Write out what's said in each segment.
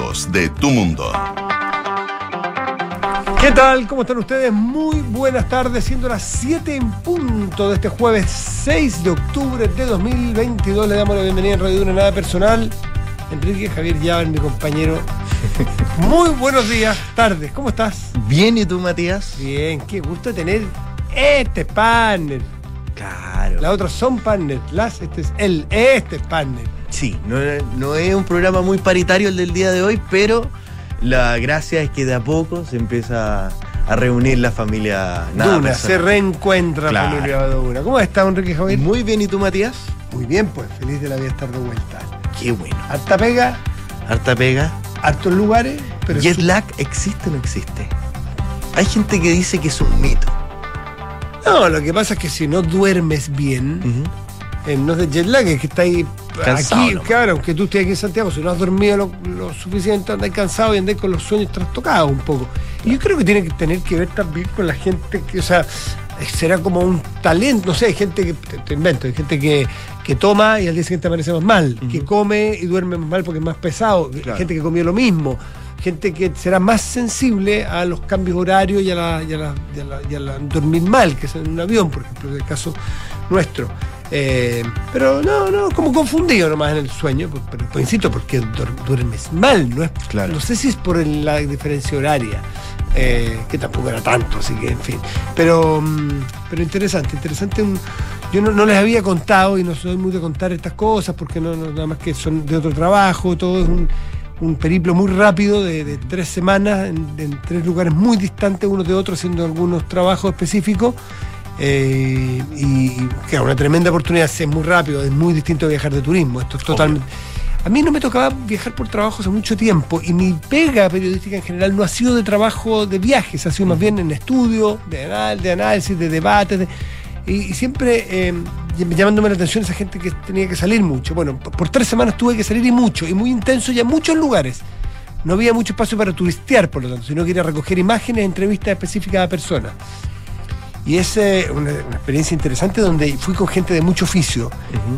de tu mundo. ¿Qué tal? ¿Cómo están ustedes? Muy buenas tardes, siendo las 7 en punto de este jueves 6 de octubre de 2022. Le damos la bienvenida en Radio Una Nada Personal. Enrique Javier Llaven, mi compañero. Muy buenos días, tardes. ¿Cómo estás? Bien, ¿y tú, Matías? Bien, qué gusto tener este panel. Claro. Las otras son partners, las, este es el, este es partner. Sí, no, no es un programa muy paritario el del día de hoy, pero la gracia es que de a poco se empieza a reunir la familia nada Duna, se reencuentra la Claro. familia Duna. ¿Cómo está, Enrique Javier? Muy bien, ¿y tú, Matías? Muy bien, pues, feliz de la vida estar de vuelta. Qué bueno. Harta pega, Harta pega. hartos lugares, pero ¿Jet su- lag existe o no existe? Hay gente que dice que es un mito. No, lo que pasa es que si no duermes bien, no es de jet lag, es que está ahí Cansado, aquí, ¿no? claro, aunque tú estés aquí en Santiago, si no has dormido lo, lo suficiente, andas cansado y andas con los sueños trastocados un poco. Y yo creo que tiene que tener que ver también con la gente que, o sea, eh, será como un talento, no sé, hay gente que, te, te invento, hay gente que, que toma y al día siguiente amanece más mal, que come y duerme más mal porque es más pesado, Claro. gente que comió lo mismo. Gente que será más sensible a los cambios horarios y a, la, y a la- y a la- y a dormir mal, que es en un avión, por ejemplo, en el caso nuestro. Eh, pero no, no, como confundido nomás en el sueño, pues, pero, pues, insisto, porque duer- duermes mal, no es, Claro. no sé si es por el- la diferencia horaria, eh, que tampoco era tanto, así que en fin. Pero, mm, pero interesante, interesante. un- yo no, no les había contado y no soy muy de contar estas cosas porque no, no- nada más que son de otro trabajo, todo es un, un periplo muy rápido de, de tres semanas en, en tres lugares muy distantes unos de otros haciendo algunos trabajos específicos. Eh, y que una tremenda oportunidad, es muy rápido, es muy distinto viajar de turismo. Esto es totalmente. A mí no me tocaba viajar por trabajo hace mucho tiempo y mi pega periodística en general no ha sido de trabajo de viajes, ha sido más bien en estudio, de, anal- de análisis, de debates. de- y, y siempre eh, llamándome la atención esa gente que tenía que salir mucho. Bueno, por, por tres semanas tuve que salir y mucho, y muy intenso y a muchos lugares. No había mucho espacio para turistear, por lo tanto, sino que ir a recoger imágenes, entrevistas específicas a personas. Y es eh, una, una experiencia interesante donde fui con gente de mucho oficio,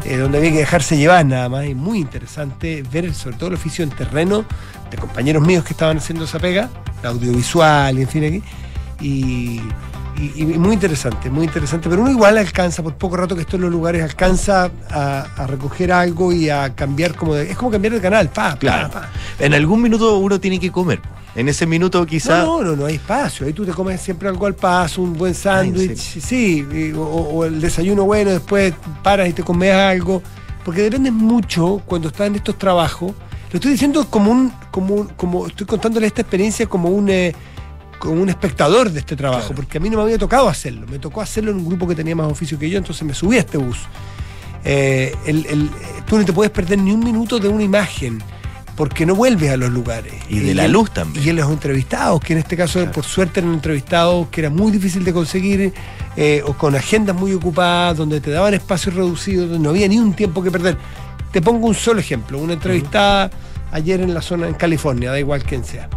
eh, donde había que dejarse llevar nada más. Y muy interesante ver sobre todo el oficio en terreno de compañeros míos que estaban haciendo esa pega, la audiovisual y en fin aquí. Y, y- y muy interesante, muy interesante. Pero uno igual alcanza, por poco rato que esté en los lugares, alcanza a, a recoger algo y a cambiar como de. Es como cambiar de canal, pa, pa, Claro. pa. En algún minuto uno tiene que comer. En ese minuto quizá... No, no, no, no hay espacio. Ahí tú te comes siempre algo al paso, un buen sándwich, sí, o, o el desayuno bueno, después paras y te comes algo. Porque depende mucho cuando estás en estos trabajos. Lo estoy diciendo como un, como, un- como estoy contándole esta experiencia como un eh, como un espectador de este trabajo, Claro. porque a mí no me había tocado hacerlo. Me tocó hacerlo en un grupo que tenía más oficio que yo, entonces me subí a este bus. Eh, el- el- tú no te puedes perder ni un minuto de una imagen, porque no vuelves a los lugares. Y de la luz también. Y en los entrevistados, que en este caso, Claro. por suerte, eran entrevistados que era muy difícil de conseguir, eh, o con agendas muy ocupadas, donde te daban espacios reducidos, donde no había ni un tiempo que perder. Te pongo un solo ejemplo, una entrevistada ayer en la zona, en California, da igual quién sea.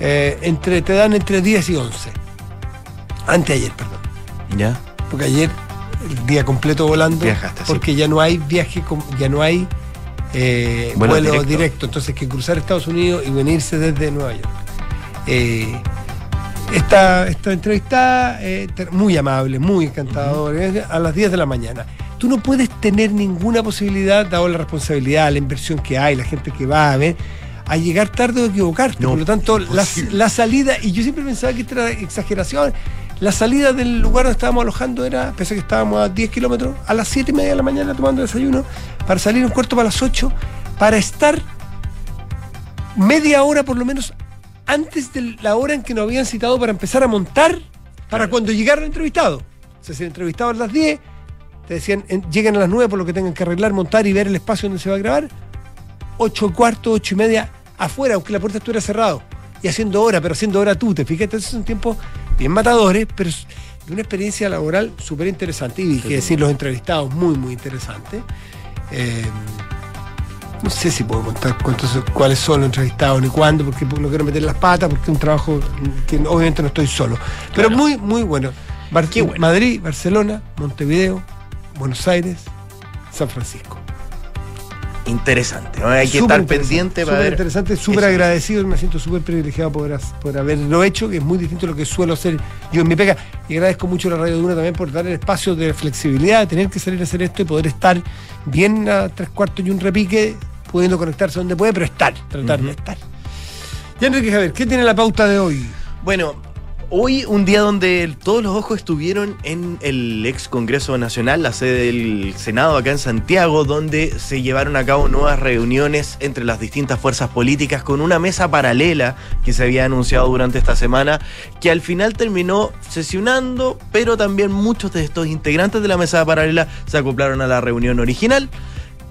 Eh, entre, te dan entre 10 y 11. Anteayer, perdón. ¿Ya? Porque ayer, el día completo volando, Viajaste, sí. porque ya no hay viaje, ya no hay eh, Vuelo vuelo directo. directo. Entonces que cruzar Estados Unidos y venirse desde Nueva York. Eh, esta, esta entrevista eh, muy amable, muy encantadora, a las 10 de la mañana. Tú no puedes tener ninguna posibilidad, dado la responsabilidad, la inversión que hay, la gente que va a ver, a llegar tarde o equivocarte. No, Por lo tanto, la, la salida, y yo siempre pensaba que esto era exageración, la salida del lugar donde estábamos alojando era, pese a que estábamos a 10 kilómetros, a las 7 y media de la mañana tomando desayuno, para salir un cuarto para las 8, para estar media hora por lo menos antes de la hora en que nos habían citado para empezar a montar para cuando llegara el entrevistado. O sea, si el entrevistado a las 10, te decían, lleguen a las 9 por lo que tengan que arreglar, montar y ver el espacio donde se va a grabar. 8 y cuarto, 8 y media, afuera, aunque la puerta estuviera cerrado. Y haciendo hora, pero haciendo hora tú, te fijas, entonces son tiempos bien matadores, pero de una experiencia laboral súper interesante. Y que decir, los entrevistados muy, muy interesantes. Eh, no sé si puedo contar cuántos, cuáles son los entrevistados ni cuándo, porque no quiero meter las patas, porque es un trabajo que obviamente no estoy solo. Pero Claro. muy, muy bueno. Bar- Qué bueno. Madrid, Barcelona, Montevideo, Buenos Aires, San Francisco. Interesante. ¿no? Hay que estar pendiente para ver. interesante, súper agradecido, me siento súper privilegiado por, por haberlo hecho, que es muy distinto a lo que suelo hacer yo en mi pega. Y agradezco mucho a la Radio Duna también por dar el espacio de flexibilidad, de tener que salir a hacer esto y poder estar bien a tres cuartos y un repique, pudiendo conectarse donde puede, pero estar, tratar de estar. Y Enrique Javier, ¿qué tiene la pauta de hoy? Bueno, Hoy, un día donde todos los ojos estuvieron en el ex Congreso Nacional, la sede del Senado acá en Santiago, donde se llevaron a cabo nuevas reuniones entre las distintas fuerzas políticas con una mesa paralela que se había anunciado durante esta semana, que al final terminó sesionando, pero también muchos de estos integrantes de la mesa paralela se acoplaron a la reunión original.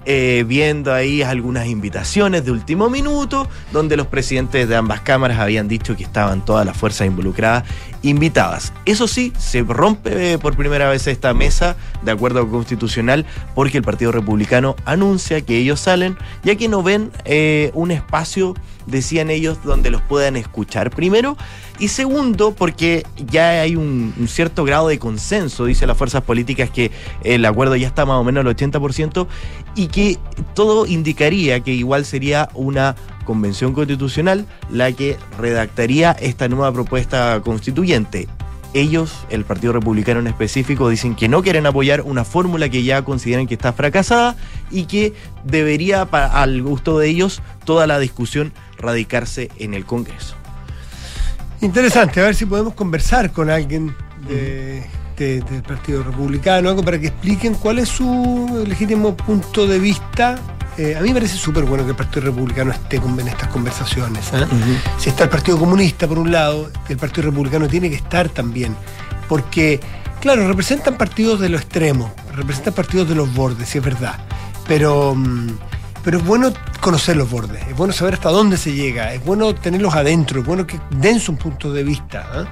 Eh, viendo ahí algunas invitaciones de último minuto, donde los presidentes de ambas cámaras habían dicho que estaban todas las fuerzas involucradas invitadas. Eso sí, se rompe por primera vez esta mesa de acuerdo constitucional porque el Partido Republicano anuncia que ellos salen, ya que no ven eh, un espacio, decían ellos, donde los puedan escuchar primero. Y segundo, porque ya hay un, cierto grado de consenso, dice las fuerzas políticas, que el acuerdo ya está más o menos al 80% y que todo indicaría que igual sería una convención constitucional la que redactaría esta nueva propuesta constituyente. Ellos, el Partido Republicano en específico, dicen que no quieren apoyar una fórmula que ya consideran que está fracasada y que debería, al gusto de ellos, toda la discusión radicarse en el Congreso. Interesante, a ver si podemos conversar con alguien del Partido Republicano, algo para que expliquen cuál es su legítimo punto de vista. Eh, a mí me parece súper bueno que el Partido Republicano esté en estas conversaciones. ¿eh? Si está el Partido Comunista por un lado, el Partido Republicano tiene que estar también. Porque, claro, representan partidos de lo extremo, representan partidos de los bordes, si es verdad. Pero. Mm, pero es bueno conocer los bordes, es bueno saber hasta dónde se llega, es bueno tenerlos adentro, es bueno que den su punto de vista. ¿ah?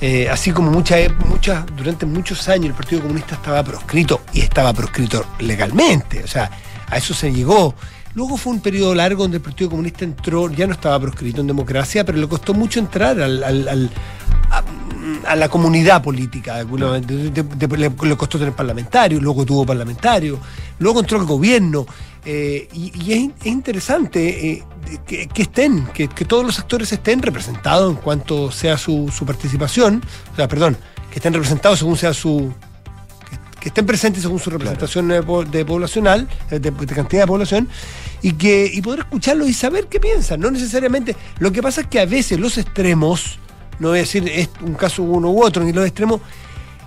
Eh, así como muchas, muchas, durante muchos años el Partido Comunista estaba proscrito y estaba proscrito legalmente, o sea, a eso se llegó. Luego fue un periodo largo donde el Partido Comunista entró, ya no estaba proscrito en democracia, pero le costó mucho entrar al, a, la comunidad política. le, costó tener parlamentarios, luego tuvo parlamentarios, luego entró al gobierno. Eh, y, es, interesante eh, que, estén, que, todos los actores estén representados en cuanto sea su, participación, o sea, perdón, que estén representados según sea su, que estén presentes según su representación de, poblacional, de, de, cantidad de población, y que y poder escucharlos y saber qué piensan. No necesariamente. Lo que pasa es que a veces los extremos, no voy a decir es un caso uno u otro, ni los extremos,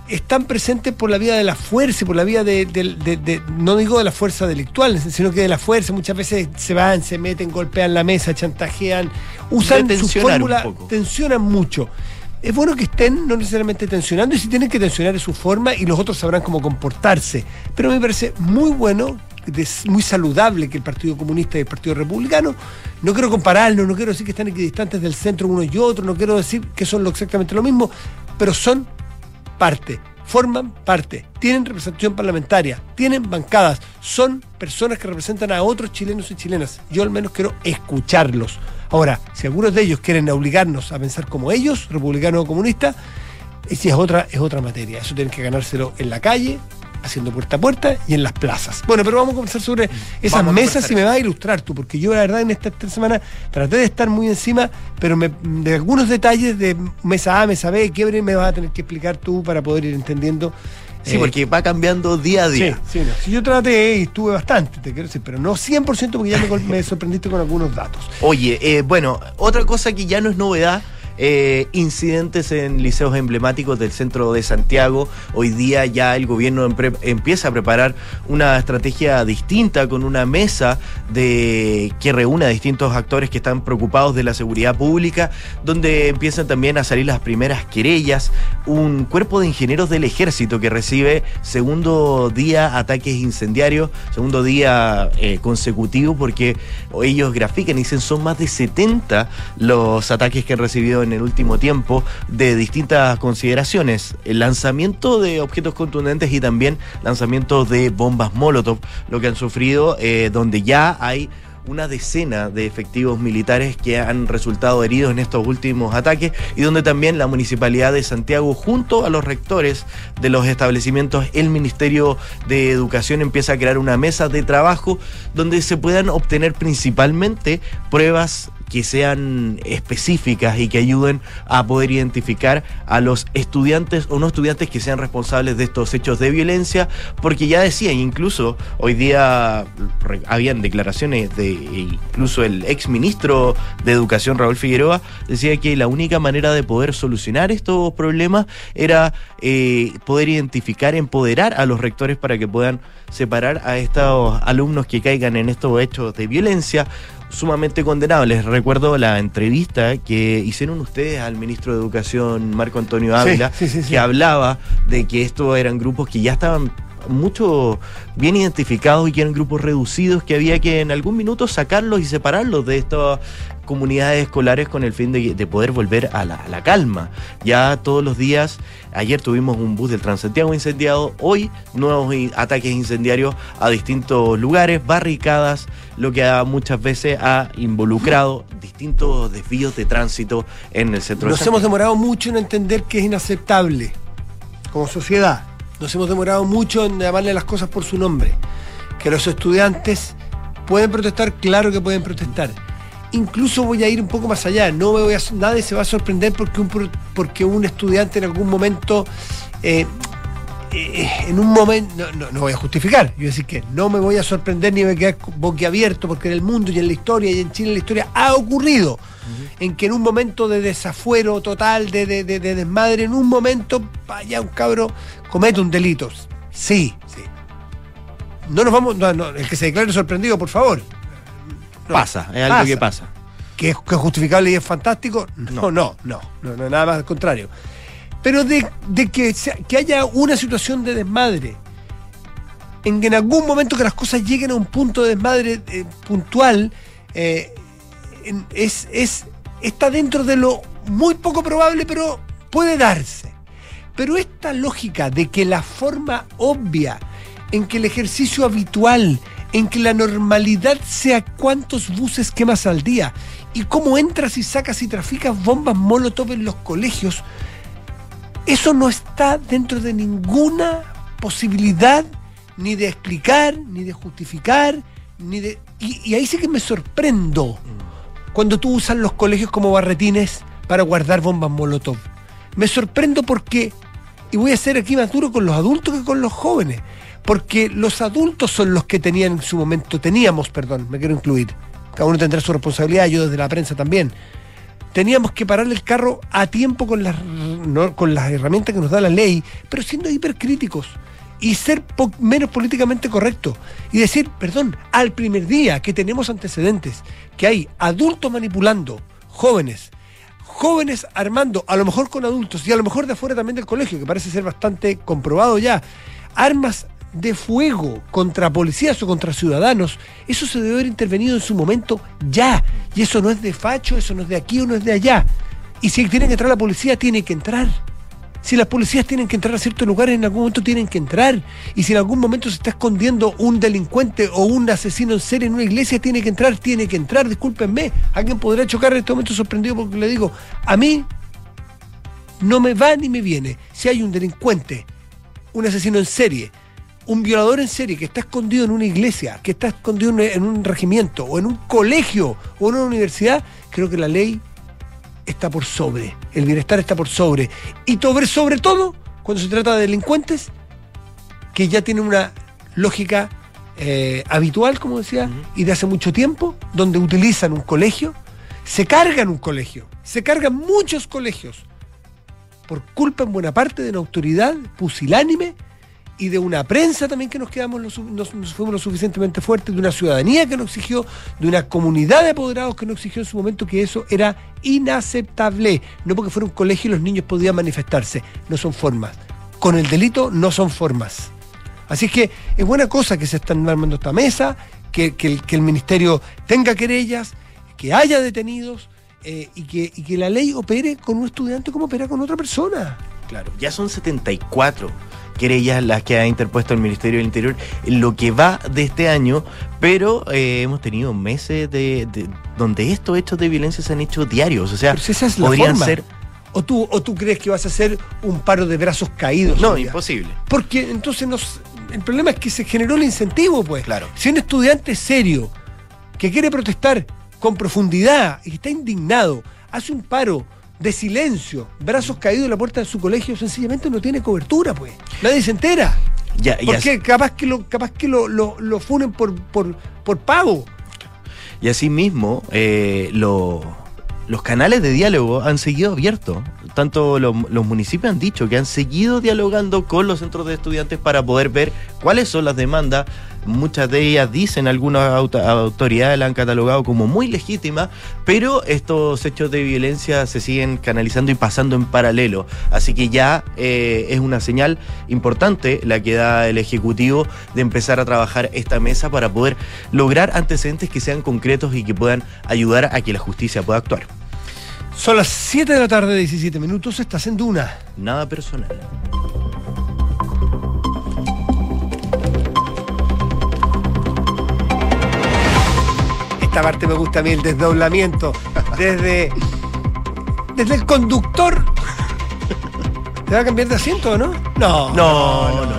están presentes por la vía de la fuerza, por la vía de, no digo de la fuerza delictual, sino que de la fuerza. Muchas veces se van, se meten, golpean la mesa, chantajean, usan su fórmula, tensionan mucho. Es bueno que estén no necesariamente tensionando y si tienen que tensionar es su forma y los otros sabrán cómo comportarse. Pero me parece muy bueno muy saludable que el Partido Comunista y el Partido Republicano. No quiero compararlos, no quiero decir que están equidistantes del centro unos y otros, no quiero decir que son exactamente lo mismo, pero son parte, forman parte, tienen representación parlamentaria, tienen bancadas, son personas que representan a otros chilenos y chilenas. Yo al menos quiero escucharlos. Ahora, si algunos de ellos quieren obligarnos a pensar como ellos, republicano o comunista, si es otra, es otra materia. Eso tienen que ganárselo en la calle, haciendo puerta a puerta y en las plazas. Bueno, pero vamos a conversar sobre esas mesas y me vas a ilustrar tú, porque yo la verdad en esta, semana traté de estar muy encima, pero de algunos detalles de mesa A, mesa B, quiebre, me vas a tener que explicar tú para poder ir entendiendo. Sí, porque va cambiando día a día. Sí, sí Si yo traté y estuve bastante, te quiero decir, pero no 100% porque ya me, sorprendiste con algunos datos. Oye, eh, bueno, otra cosa que ya no es novedad eh, incidentes en liceos emblemáticos del centro de Santiago. Hoy día ya el gobierno empieza a preparar una estrategia distinta con una mesa de que reúne a distintos actores que están preocupados de la seguridad pública, donde empiezan también a salir las primeras querellas. Un cuerpo de ingenieros del ejército que recibe segundo día ataques incendiarios, segundo día eh, consecutivo, porque ellos grafican y dicen son más de 70 los ataques que han recibido en el último tiempo de distintas consideraciones. El lanzamiento de objetos contundentes y también lanzamiento de bombas Molotov, lo que han sufrido, eh, donde ya hay una decena de efectivos militares que han resultado heridos en estos últimos ataques y donde también la Municipalidad de Santiago junto a los rectores de los establecimientos, el Ministerio de Educación empieza a crear una mesa de trabajo donde se puedan obtener principalmente pruebas que sean específicas y que ayuden a poder identificar a los estudiantes o no estudiantes que sean responsables de estos hechos de violencia, porque ya decía, incluso hoy día habían declaraciones de incluso el ex ministro de Educación, Raúl Figueroa, decía que la única manera de poder solucionar estos problemas era eh, poder identificar, empoderar a los rectores para que puedan separar a estos alumnos que caigan en estos hechos de violencia sumamente condenables. Recuerdo la entrevista que hicieron ustedes al ministro de Educación, Marco Antonio Ávila, que hablaba de que estos eran grupos que ya estaban mucho bien identificados y que eran grupos reducidos que había que en algún minuto sacarlos y separarlos de estas comunidades escolares con el fin de, poder volver a la, calma. Ya todos los días, ayer tuvimos un bus del Transantiago incendiado, hoy nuevos ataques incendiarios a distintos lugares, barricadas, lo que muchas veces ha involucrado distintos desvíos de tránsito en el centro. Nos hemos demorado mucho en entender que es inaceptable como sociedad nos hemos demorado mucho en llamarle las cosas por su nombre. Que los estudiantes pueden protestar, claro que pueden protestar. Incluso voy a ir un poco más allá. No me voy a, nadie se va a sorprender porque un, porque un estudiante en algún momento eh, eh, en un momento, no, voy a justificar, yo voy a decir que no me voy a sorprender ni me voy a quedar boquiabierto porque en el mundo y en la historia y en Chile en la historia ha ocurrido en que en un momento de desafuero total, de, de, de, desmadre, en un momento, vaya un cabro comete un delito. Sí, sí. No nos vamos, el que se declare sorprendido, por favor. pasa, es algo que pasa. ¿Que es, justificable y es fantástico? No, no, no, no, nada más al contrario. Pero de, que, haya una situación de desmadre, en que en algún momento que las cosas lleguen a un punto de desmadre eh, puntual, eh, es, es, está dentro de lo muy poco probable, pero puede darse. Pero esta lógica de que la forma obvia en que el ejercicio habitual, en que la normalidad sea cuántos buses quemas al día y cómo entras y sacas y traficas bombas molotov en los colegios, eso no está dentro de ninguna posibilidad ni de explicar, ni de justificar, ni de... Y, ahí sí que me sorprendo cuando tú usas los colegios como barretines para guardar bombas molotov. Me sorprendo porque, y voy a ser aquí más duro con los adultos que con los jóvenes, porque los adultos son los que tenían en su momento, teníamos, perdón, me quiero incluir, cada uno tendrá su responsabilidad, yo desde la prensa también. Teníamos que parar el carro a tiempo con las, con las herramientas que nos da la ley, pero siendo hipercríticos y ser menos políticamente correcto. Y decir, perdón, al primer día que tenemos antecedentes, que hay adultos manipulando, jóvenes, jóvenes armando, a lo mejor con adultos y a lo mejor de afuera también del colegio, que parece ser bastante comprobado ya, armas de fuego contra policías o contra ciudadanos, eso se debe haber intervenido en su momento ya. Y eso no es de facho, eso no es de aquí o no es de allá. Y si tiene que entrar la policía, tiene que entrar. Si las policías tienen que entrar a ciertos lugares, en algún momento tienen que entrar. Y si en algún momento se está escondiendo un delincuente o un asesino en serie en una iglesia, tiene que entrar, tiene que entrar. Discúlpenme. Alguien podrá chocar en este momento sorprendido porque le digo, a mí no me va ni me viene. Si hay un delincuente, un asesino en serie, un violador en serie que está escondido en una iglesia, que está escondido en un regimiento o en un colegio o en una universidad, creo que la ley está por sobre, el bienestar está por sobre. Y sobre todo cuando se trata de delincuentes que ya tienen una lógica eh, habitual, como decía, y de hace mucho tiempo, donde utilizan un colegio, se cargan un colegio, se cargan muchos colegios, por culpa en buena parte de una autoridad pusilánime y de una prensa también que nos quedamos, nos, fuimos lo suficientemente fuertes, de una ciudadanía que nos exigió, de una comunidad de apoderados que nos exigió en su momento que eso era inaceptable. No porque fuera un colegio y los niños podían manifestarse, no son formas. Con el delito no son formas. Así que es buena cosa que se están armando esta mesa, que, el, ministerio tenga querellas, que haya detenidos eh, y, que, y que la ley opere con un estudiante como opera con otra persona. Claro, ya son 74 querellas las que ha interpuesto el Ministerio del Interior en lo que va de este año, pero eh, hemos tenido meses de, de- donde estos hechos de violencia se han hecho diarios, o sea, Pero si esa es la podrían forma. ser... ¿O tú, ¿O tú crees que vas a hacer un paro de brazos caídos? No, imposible. Porque entonces nos, el problema es que se generó el incentivo, pues. Claro. Si un estudiante serio que quiere protestar con profundidad y que está indignado, hace un paro de silencio, brazos caídos en la puerta de su colegio, sencillamente no tiene cobertura, pues. Nadie se entera. Ya, ya- Porque capaz que lo, capaz que lo, lo, lo funen por, por, por pago. Y asimismo, eh, lo- los canales de diálogo han seguido abiertos. Tanto lo- los municipios han dicho que han seguido dialogando con los centros de estudiantes para poder ver cuáles son las demandas. Muchas de ellas dicen, algunas auto- autoridades la han catalogado como muy legítima, pero estos hechos de violencia se siguen canalizando y pasando en paralelo. Así que ya eh, es una señal importante la que da el Ejecutivo de empezar a trabajar esta mesa para poder lograr antecedentes que sean concretos y que puedan ayudar a que la justicia pueda actuar. Son las 7 de la tarde, 17 minutos, estás en Duna. Nada personal. Esta parte me gusta a mí, el desdoblamiento. Desde, desde el conductor. ¿Te va a cambiar de asiento o no? No. No, no,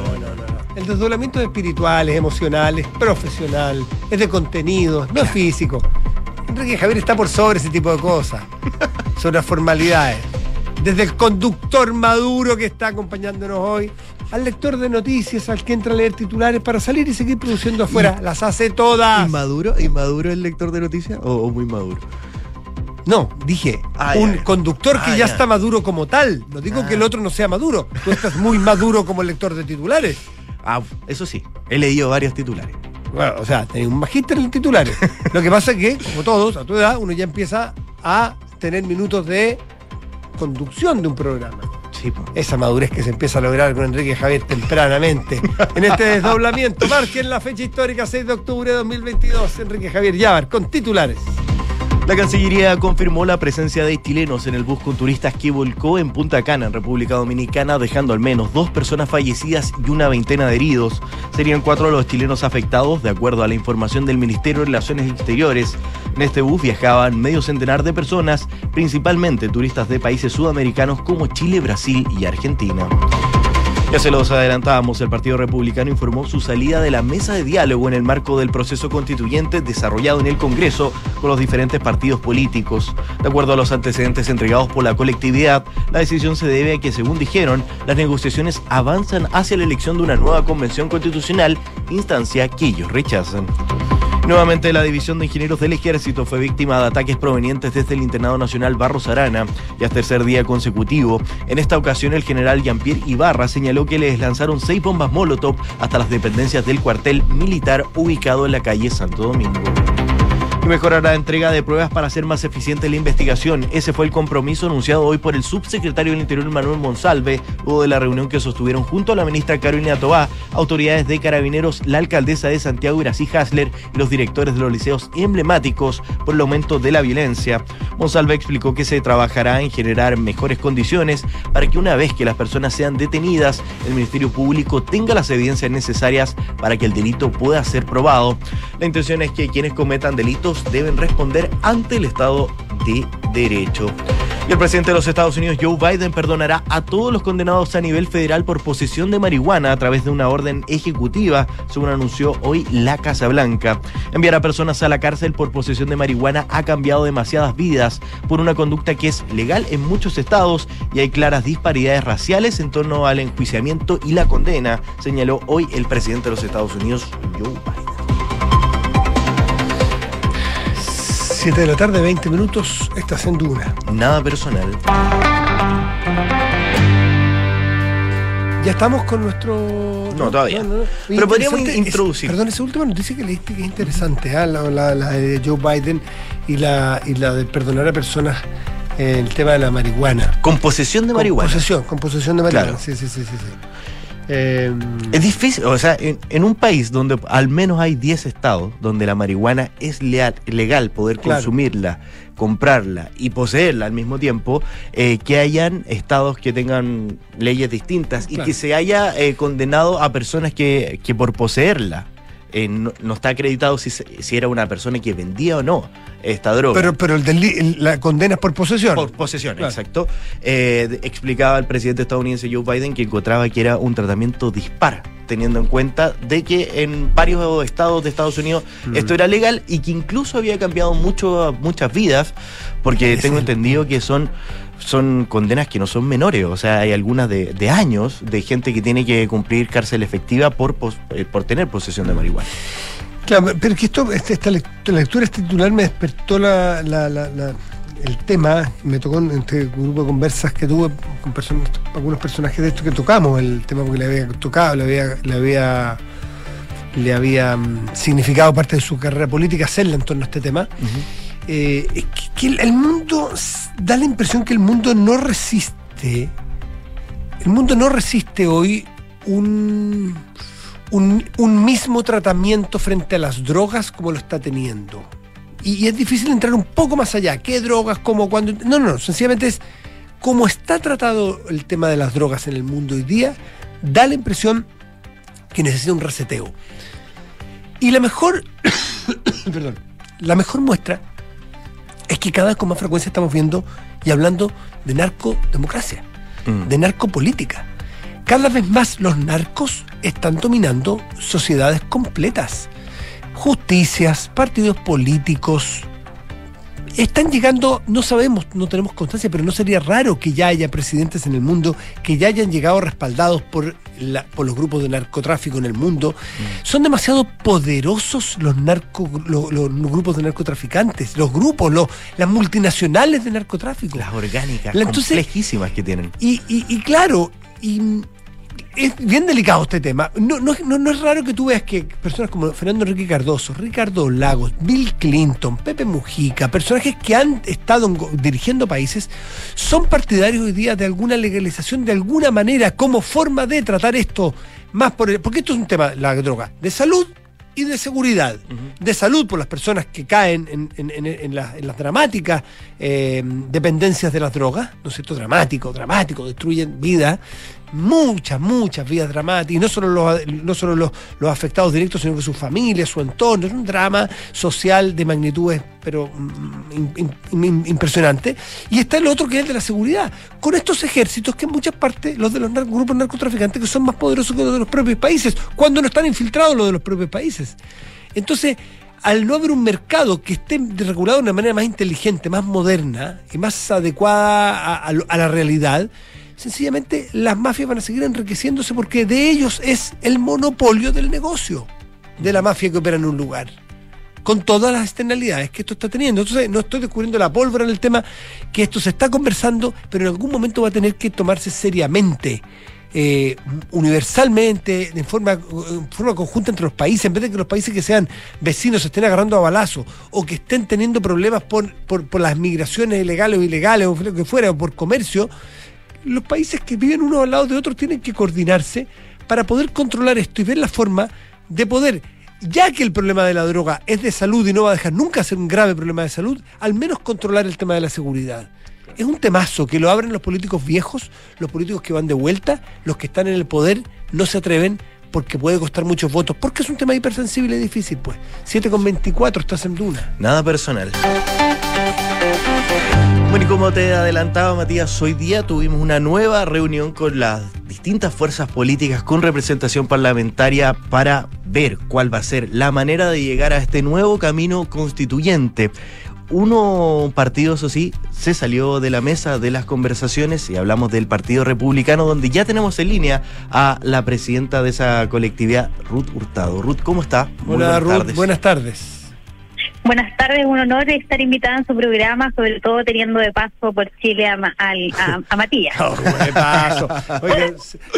El desdoblamiento es espiritual, es emocional, es profesional, es de contenido, no es físico. Enrique Javier está por sobre ese tipo de cosas. Sobre las formalidades. Desde el conductor maduro que está acompañándonos hoy, al lector de noticias, al que entra a leer titulares para salir y seguir produciendo afuera. Las hace todas. ¿Inmaduro? ¿Inmaduro el lector de noticias o, o muy maduro? No, dije, Ah, un ya, conductor que Ah, ya, ya. está maduro como tal. No digo Ah. que el otro no sea maduro. Tú estás muy maduro como el lector de titulares. Ah, eso sí, he leído varios titulares. Bueno, o sea, tenés un magíster en titulares. Lo que pasa es que, como todos, a tu edad, uno ya empieza a tener minutos de conducción de un programa. Esa madurez que se empieza a lograr con Enrique Javier tempranamente. En este desdoblamiento, marquen la fecha histórica 6 de octubre de 2022. Enrique Javier Llávar, con titulares. La Cancillería confirmó la presencia de chilenos en el bus con turistas que volcó en Punta Cana, en República Dominicana, dejando al menos dos personas fallecidas y una veintena de heridos. Serían cuatro los chilenos afectados, de acuerdo a la información del Ministerio de Relaciones Exteriores. En este bus viajaban medio centenar de personas, principalmente turistas de países sudamericanos como Chile, Brasil y Argentina. Ya se los adelantábamos, el Partido Republicano informó su salida de la mesa de diálogo en el marco del proceso constituyente desarrollado en el Congreso con los diferentes partidos políticos. De acuerdo a los antecedentes entregados por la colectividad, la decisión se debe a que, según dijeron, las negociaciones avanzan hacia la elección de una nueva convención constitucional, instancia que ellos rechazan. Nuevamente la División de Ingenieros del Ejército fue víctima de ataques provenientes desde el Internado Nacional Barros Arana, ya tercer día consecutivo. En esta ocasión el general Jean-Pierre Ibarra señaló que les lanzaron seis bombas Molotov hasta las dependencias del cuartel militar ubicado en la calle Santo Domingo y mejorar la entrega de pruebas para hacer más eficiente la investigación. Ese fue el compromiso anunciado hoy por el subsecretario del Interior Manuel Monsalve, luego de la reunión que sostuvieron junto a la ministra Carolina Tobá, autoridades de carabineros, la alcaldesa de Santiago Irací Hasler y los directores de los liceos emblemáticos por el aumento de la violencia. Monsalve explicó que se trabajará en generar mejores condiciones para que una vez que las personas sean detenidas, el Ministerio Público tenga las evidencias necesarias para que el delito pueda ser probado. La intención es que quienes cometan delitos deben responder ante el Estado de Derecho. Y el presidente de los Estados Unidos, Joe Biden, perdonará a todos los condenados a nivel federal por posesión de marihuana a través de una orden ejecutiva, según anunció hoy la Casa Blanca. Enviar a personas a la cárcel por posesión de marihuana ha cambiado demasiadas vidas por una conducta que es legal en muchos estados y hay claras disparidades raciales en torno al enjuiciamiento y la condena, señaló hoy el presidente de los Estados Unidos, Joe Biden. 7 de la tarde, 20 minutos, estás en Duna. Nada personal. Ya estamos con nuestro. No, todavía. Oye, Pero podríamos introducir. es- perdón, esa última noticia que leíste que es interesante, ¿ah? la, la- la de Joe Biden y la, y la de perdonar a personas eh, el tema de la marihuana. Con posesión de marihuana. posesión, con posesión de marihuana. Claro. Sí, sí, sí, sí. sí. Eh, es difícil, o sea, en, un país donde al menos hay 10 estados donde la marihuana es legal poder consumirla, comprarla y poseerla al mismo tiempo, eh, que hayan estados que tengan leyes distintas y que se haya eh, condenado a personas que, que por poseerla eh, no, está acreditado si, si, era una persona que vendía o no esta droga. Pero, pero el la condena es por posesión. Por posesión, exacto. Eh, explicaba el presidente estadounidense Joe Biden que encontraba que era un tratamiento dispar, teniendo en cuenta de que en varios estados de Estados Unidos mm. esto era legal y que incluso había cambiado mucho, muchas vidas, porque tengo entendido que son son condenas que no son menores, o sea, hay algunas de, años de gente que tiene que cumplir cárcel efectiva por, eh, por tener posesión de marihuana. Claro, pero que esto, este, esta, lectura este titular me despertó la, el tema, me tocó en este grupo de conversas que tuve con algunos personajes de esto que tocamos, el tema porque le había tocado, le había, le había, le había mm, significado parte de su carrera política hacerla en torno a este tema. Eh, es que, el mundo da la impresión que el mundo no resiste. El mundo no resiste hoy un, un, mismo tratamiento frente a las drogas como lo está teniendo. Y, es difícil entrar un poco más allá. ¿Qué drogas? ¿Cómo? ¿Cuándo? No, no, no. Sencillamente es cómo está tratado el tema de las drogas en el mundo hoy día. Da la impresión que necesita un reseteo. Y la mejor, perdón, la mejor muestra es que cada vez con más frecuencia estamos viendo y hablando de narcodemocracia, mm. de narcopolítica. Cada vez más los narcos están dominando sociedades completas. Justicias, partidos políticos, están llegando, no sabemos, no tenemos constancia, pero no sería raro que ya haya presidentes en el mundo que ya hayan llegado respaldados por, por los grupos de narcotráfico en el mundo. Son demasiado poderosos los, narco, los, grupos de narcotraficantes, los grupos, los, las multinacionales de narcotráfico. Las orgánicas, complejísimas que tienen. Y, y, y claro, y es bien delicado este tema. No, no, no, es raro que tú veas que personas como Fernando Enrique Cardoso, Ricardo Lagos, Bill Clinton, Pepe Mujica, personajes que han estado dirigiendo países, son partidarios hoy día de alguna legalización de alguna manera como forma de tratar esto más por porque esto es un tema, la droga, de salud y de seguridad. De salud por las personas que caen en, las dramáticas eh, dependencias de las drogas, ¿no es cierto? Dramático, dramático, destruyen vida muchas, muchas vidas dramáticas, no solo los, no solo los, los, afectados directos, sino que su familia, su entorno, es un drama social de magnitudes, pero mm, impresionante. Y está el otro que es el de la seguridad, con estos ejércitos que en muchas partes, los de los grupos narcotraficantes, que son más poderosos que los de los propios países, cuando no están infiltrados los de los propios países. Entonces, al no haber un mercado que esté regulado de una manera más inteligente, más moderna y más adecuada a la realidad, sencillamente las mafias van a seguir enriqueciéndose porque de ellos es el monopolio del negocio, de la mafia que opera en un lugar, con todas las externalidades que esto está teniendo. Entonces, no estoy descubriendo la pólvora en el tema, que esto se está conversando, pero en algún momento va a tener que tomarse seriamente. Eh, universalmente, en forma, forma conjunta entre los países, en vez de que los países que sean vecinos se estén agarrando a balazo o que estén teniendo problemas por, por, por las migraciones ilegales o ilegales o lo que fuera, o por comercio, los países que viven uno al lado de otro tienen que coordinarse para poder controlar esto y ver la forma de poder, ya que el problema de la droga es de salud y no va a dejar nunca ser un grave problema de salud, al menos controlar el tema de la seguridad. Es un temazo que lo abren los políticos viejos, los políticos que van de vuelta, los que están en el poder no se atreven porque puede costar muchos votos, porque es un tema hipersensible y difícil, pues. 7 con 24, estás en Duna. Nada personal. Bueno, y como te adelantaba Matías, hoy día tuvimos una nueva reunión con las distintas fuerzas políticas con representación parlamentaria para ver cuál va a ser la manera de llegar a este nuevo camino constituyente. Uno partido, eso sí, se salió de la mesa de las conversaciones y hablamos del Partido Republicano, donde ya tenemos en línea a la presidenta de esa colectividad, Ruth Hurtado. Ruth, ¿cómo está? Hola, Ruth, buenas tardes. Buenas tardes, un honor estar invitada en su programa, sobre todo teniendo de paso por Chile a, a, Matías. Oh, de paso.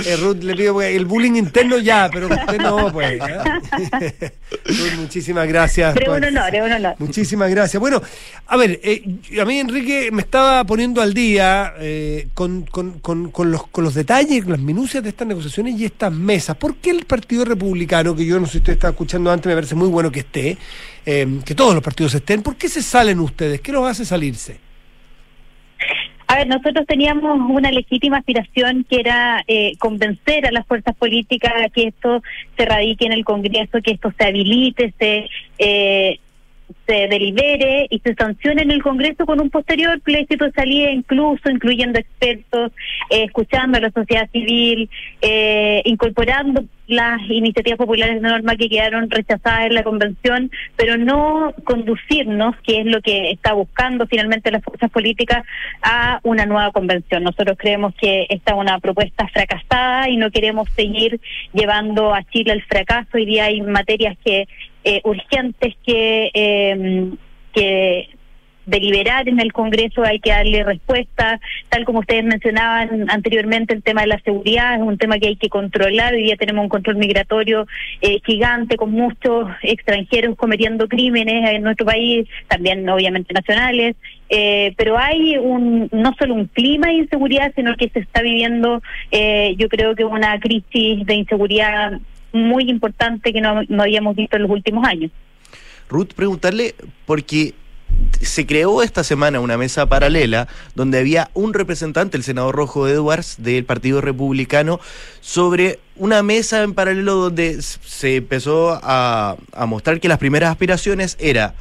Eh, Ruth, le pido el bullying interno ya, pero usted no, pues. ¿eh? Ruth, muchísimas gracias. Pero un honor, es un honor. Muchísimas gracias. Bueno, a ver, eh, a mí Enrique me estaba poniendo al día con, con, con, con, los, con los detalles, las minucias de estas negociaciones y estas mesas. ¿Por qué el Partido Republicano, que yo no sé si usted estaba escuchando antes, me parece muy bueno que esté, que todos los partidos estén. ¿Por qué se salen ustedes? ¿Qué los hace salirse? A ver, nosotros teníamos una legítima aspiración que era eh, convencer a las fuerzas políticas a que esto se radique en el Congreso, que esto se habilite, se eh, se delibere y se sancione en el Congreso con un posterior plebiscito de salida, incluso incluyendo expertos, eh, escuchando a la sociedad civil, eh, incorporando las iniciativas populares de norma que quedaron rechazadas en la convención, pero no conducirnos, que es lo que está buscando finalmente las fuerzas políticas, a una nueva convención. Nosotros creemos que esta es una propuesta fracasada y no queremos seguir llevando a Chile al fracaso. Hoy día hay materias que eh, urgentes que, eh, que deliberar en el Congreso, hay que darle respuesta, tal como ustedes mencionaban anteriormente, el tema de la seguridad es un tema que hay que controlar, hoy día tenemos un control migratorio eh, gigante con muchos extranjeros cometiendo crímenes en nuestro país, también obviamente nacionales, eh, pero hay un no solo un clima de inseguridad, sino que se está viviendo, eh, yo creo que una crisis de inseguridad muy importante que no, no habíamos visto en los últimos años. Ruth, preguntarle, porque se creó esta semana una mesa paralela donde había un representante, el senador Rojo Edwards, del Partido Republicano, sobre una mesa en paralelo donde se empezó a, a mostrar que las primeras aspiraciones era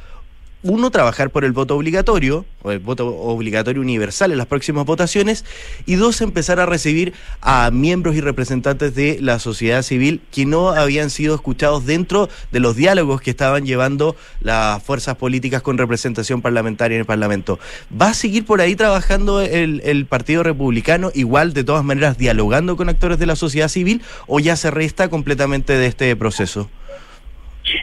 uno, trabajar por el voto obligatorio, o el voto obligatorio universal en las próximas votaciones, y dos, empezar a recibir a miembros y representantes de la sociedad civil que no habían sido escuchados dentro de los diálogos que estaban llevando las fuerzas políticas con representación parlamentaria en el Parlamento. ¿Va a seguir por ahí trabajando el, Partido Republicano, igual de todas maneras dialogando con actores de la sociedad civil, o ya se resta completamente de este proceso?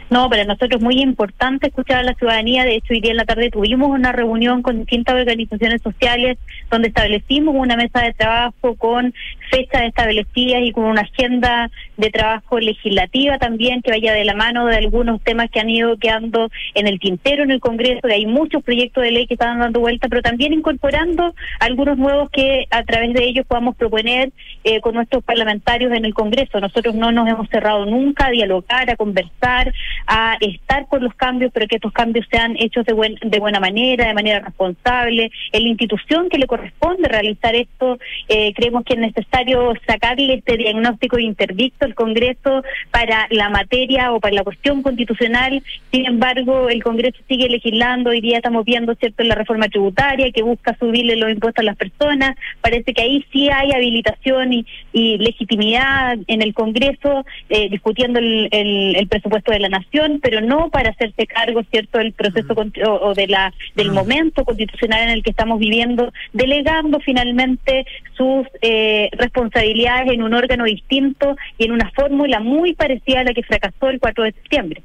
No, para nosotros es muy importante escuchar a la ciudadanía. De hecho, hoy día en la tarde tuvimos una reunión con distintas organizaciones sociales donde establecimos una mesa de trabajo con fechas establecidas y con una agenda de trabajo legislativa también que vaya de la mano de algunos temas que han ido quedando en el tintero en el Congreso, hay muchos proyectos de ley que están dando vuelta, pero también incorporando algunos nuevos que a través de ellos podamos proponer eh, con nuestros parlamentarios en el Congreso. Nosotros no nos hemos cerrado nunca a dialogar, a conversar, a estar por los cambios, pero que estos cambios sean hechos de, buen, de buena manera, de manera responsable. En la institución que le corresponde realizar esto, eh, creemos que es necesario sacarle este diagnóstico de interdicto al Congreso para la materia o para la cuestión constitucional. Sin embargo, el Congreso sigue legislando. Hoy día estamos viendo, ¿cierto?, la reforma tributaria que busca subirle los impuestos a las personas. Parece que ahí sí hay habilitación y, legitimidad en el Congreso eh, discutiendo el, el presupuesto de la nación, pero no para hacerse cargo, ¿cierto?, del proceso o, de la del momento constitucional en el que estamos viviendo, delegando finalmente sus eh, responsabilidades en un órgano distinto y en una fórmula muy parecida a la que fracasó el 4 de septiembre.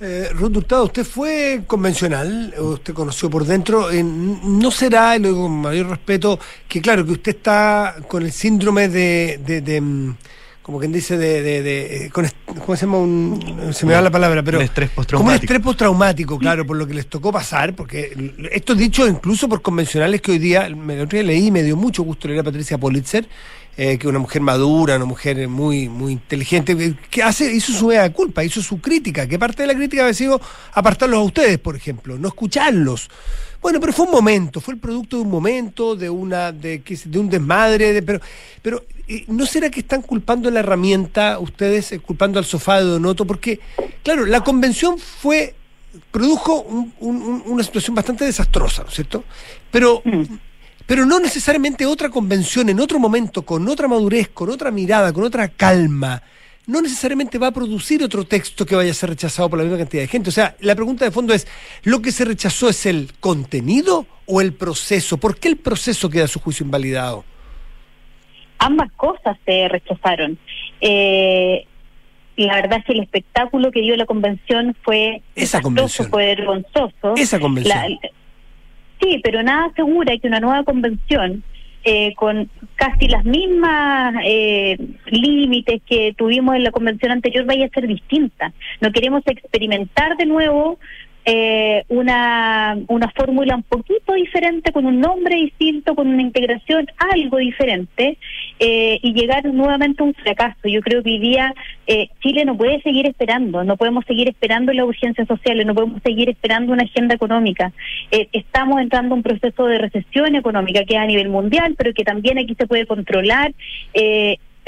Eh, Ruth Hurtado, usted fue convencional, usted conoció por dentro, eh, no será, y lo digo con mayor respeto, que claro, que usted está con el síndrome de, de mm, como quien dice, de, de, de ¿cómo se llama? Un, se me va la palabra, pero... estrés postraumático. Como un estrés postraumático, claro, por lo que les tocó pasar, porque esto dicho incluso por convencionales que hoy día, me lo leí y me dio mucho gusto leer a Patricia Politzer, eh, que una mujer madura, una mujer muy, muy inteligente, que hace, hizo su mea culpa, hizo su crítica, que parte de la crítica había sido apartarlos a ustedes, por ejemplo, no escucharlos. Bueno, pero fue un momento, fue el producto de un momento, de una, de, un desmadre, de, pero, pero ¿no será que están culpando la herramienta ustedes, eh, culpando al sofá de Donoto? Porque, claro, la convención fue, produjo una situación bastante desastrosa, ¿no es cierto? Pero, mm. Pero no necesariamente otra convención en otro momento, con otra madurez, con otra mirada, con otra calma, no necesariamente va a producir otro texto que vaya a ser rechazado por la misma cantidad de gente. O sea, la pregunta de fondo es, ¿lo que se rechazó es el contenido o el proceso? ¿Por qué el proceso queda a su juicio invalidado? ambas cosas se rechazaron. Eh, la verdad es que el espectáculo que dio la convención fue esa convención fue vergonzoso. Esa convención. Sí, pero nada asegura que una nueva convención eh, con casi las mismas eh, límites que tuvimos en la convención anterior vaya a ser distinta. No queremos experimentar de nuevo eh, una, una fórmula un poquito diferente, con un nombre distinto, con una integración algo diferente, eh, y llegar nuevamente a un fracaso. Yo creo que hoy día eh, Chile no puede seguir esperando, no podemos seguir esperando las urgencias sociales, no podemos seguir esperando una agenda económica. estamos entrando en un proceso de recesión económica que es a nivel mundial, pero que también aquí se puede controlar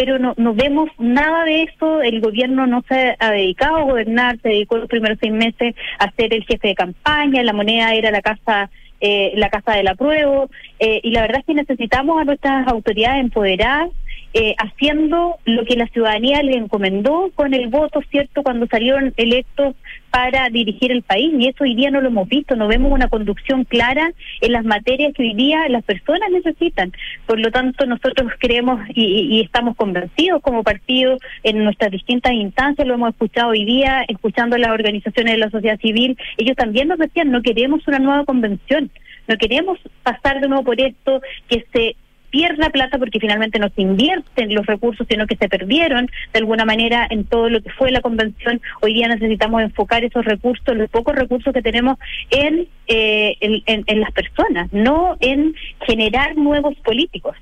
pero no, no vemos nada de eso. El gobierno no se ha dedicado a gobernar, se dedicó los primeros seis meses a ser el jefe de campaña, la moneda era la casa eh, la casa del apruebo, eh, y la verdad es que necesitamos a nuestras autoridades empoderadas eh, haciendo lo que la ciudadanía le encomendó con el voto, ¿cierto?, cuando salieron electos para dirigir el país. Y eso hoy día no lo hemos visto, no vemos una conducción clara en las materias que hoy día las personas necesitan. Por lo tanto, nosotros creemos y, estamos convencidos como partido en nuestras distintas instancias, lo hemos escuchado hoy día, escuchando las organizaciones de la sociedad civil, ellos también nos decían, no queremos una nueva convención. No queremos pasar de nuevo por esto, que se pierda plata porque finalmente no se invierten los recursos, sino que se perdieron de alguna manera en todo lo que fue la convención. Hoy día necesitamos enfocar esos recursos, los pocos recursos que tenemos en, eh, en, las personas, no en generar nuevos políticos.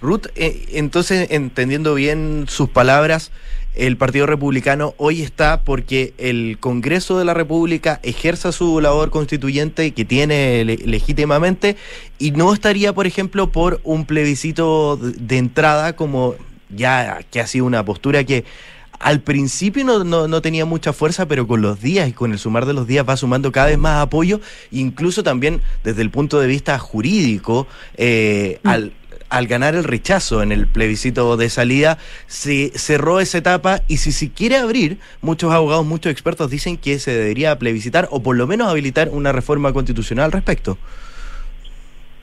Ruth, eh, entonces, entendiendo bien sus palabras, el Partido Republicano hoy está porque el Congreso de la República ejerza su labor constituyente que tiene legítimamente y no estaría, por ejemplo, por un plebiscito de entrada como ya que ha sido una postura que al principio no, no, tenía mucha fuerza, pero con los días y con el sumar de los días va sumando cada vez más apoyo, incluso también desde el punto de vista jurídico, eh, mm. al, al ganar el rechazo en el plebiscito de salida, se cerró esa etapa y si se quiere abrir, muchos abogados, muchos expertos dicen que se debería plebiscitar o por lo menos habilitar una reforma constitucional al respecto.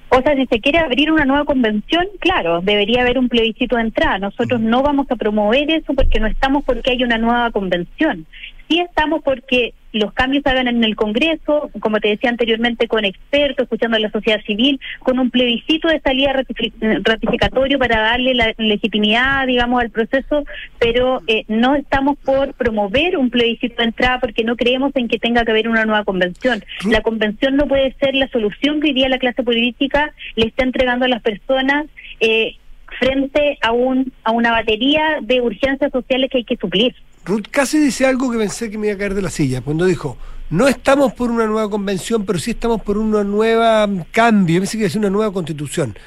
O sea, si se quiere abrir una nueva convención, claro, debería haber un plebiscito de entrada. Nosotros no vamos a promover eso porque no estamos porque hay una nueva convención. Sí estamos porque los cambios se hagan en el Congreso, como te decía anteriormente, con expertos, escuchando a la sociedad civil, con un plebiscito de salida ratificatorio para darle la legitimidad, digamos, al proceso, pero eh, no estamos por promover un plebiscito de entrada porque no creemos en que tenga que haber una nueva convención. La convención no puede ser la solución que hoy día la clase política le está entregando a las personas. Eh, frente a un a una batería de urgencias sociales que hay que suplir. Ruth casi dice algo que pensé que me iba a caer de la silla, cuando dijo, no estamos por una nueva convención, pero sí estamos por una nueva cambio, pensé que es una nueva constitución.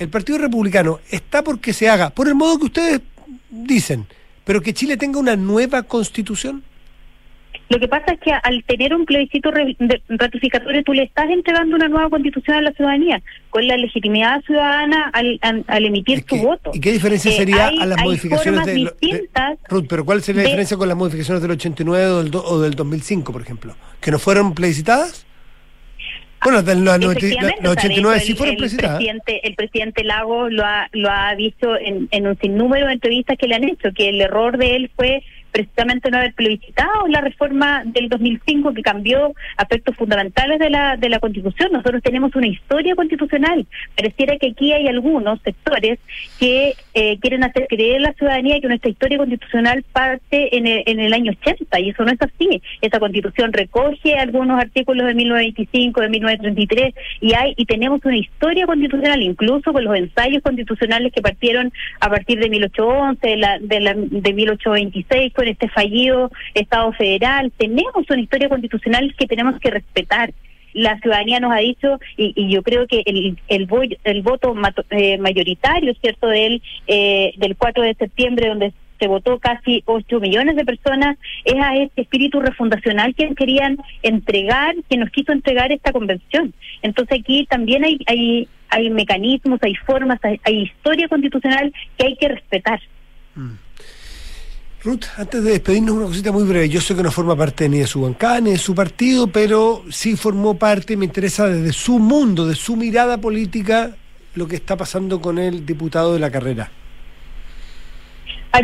El Partido Republicano está porque se haga, por el modo que ustedes dicen, pero que Chile tenga una nueva constitución. Lo que pasa es que al tener un plebiscito ratificatorio tú le estás entregando una nueva constitución a la ciudadanía, con la legitimidad ciudadana al, al, emitir tu voto. ¿Y qué diferencia eh, sería a las modificaciones de, Ruth, pero ¿cuál sería la diferencia con las modificaciones del 89 o del, o del 2005, por ejemplo? ¿Que no fueron plebiscitadas? Bueno, los, los, 89 sí fueron plebiscitadas. El presidente, el presidente Lago lo ha, lo ha dicho en, en un sinnúmero de entrevistas que le han hecho, que el error de él fue precisamente no haber plebiscitado la reforma del 2005 que cambió aspectos fundamentales de la, de la Constitución. Nosotros tenemos una historia constitucional. Pareciera que aquí hay algunos sectores que eh, quieren hacer creer a la ciudadanía que nuestra historia constitucional parte en el, en el año 80 y eso no es así. Esa Constitución recoge algunos artículos de 1925, de 1933 y hay y tenemos una historia constitucional incluso con los ensayos constitucionales que partieron a partir de 1811, de, la, de, la, de 1826 este fallido Estado federal. Tenemos una historia constitucional que tenemos que respetar la ciudadanía nos ha dicho, y, yo creo que el, el, el voto eh, mayoritario, ¿cierto?, del, eh, del 4 de septiembre, donde se votó casi 8 millones de personas, es a este espíritu refundacional que querían entregar, que nos quiso entregar esta convención. Entonces aquí también hay, hay, hay mecanismos, hay formas, hay, historia constitucional que hay que respetar. Mm. Ruth, antes de despedirnos, una cosita muy breve. Yo sé que no forma parte ni de su bancada ni de su partido, pero sí formó parte, me interesa desde su mundo, de su mirada política, lo que está pasando con el diputado de la carrera.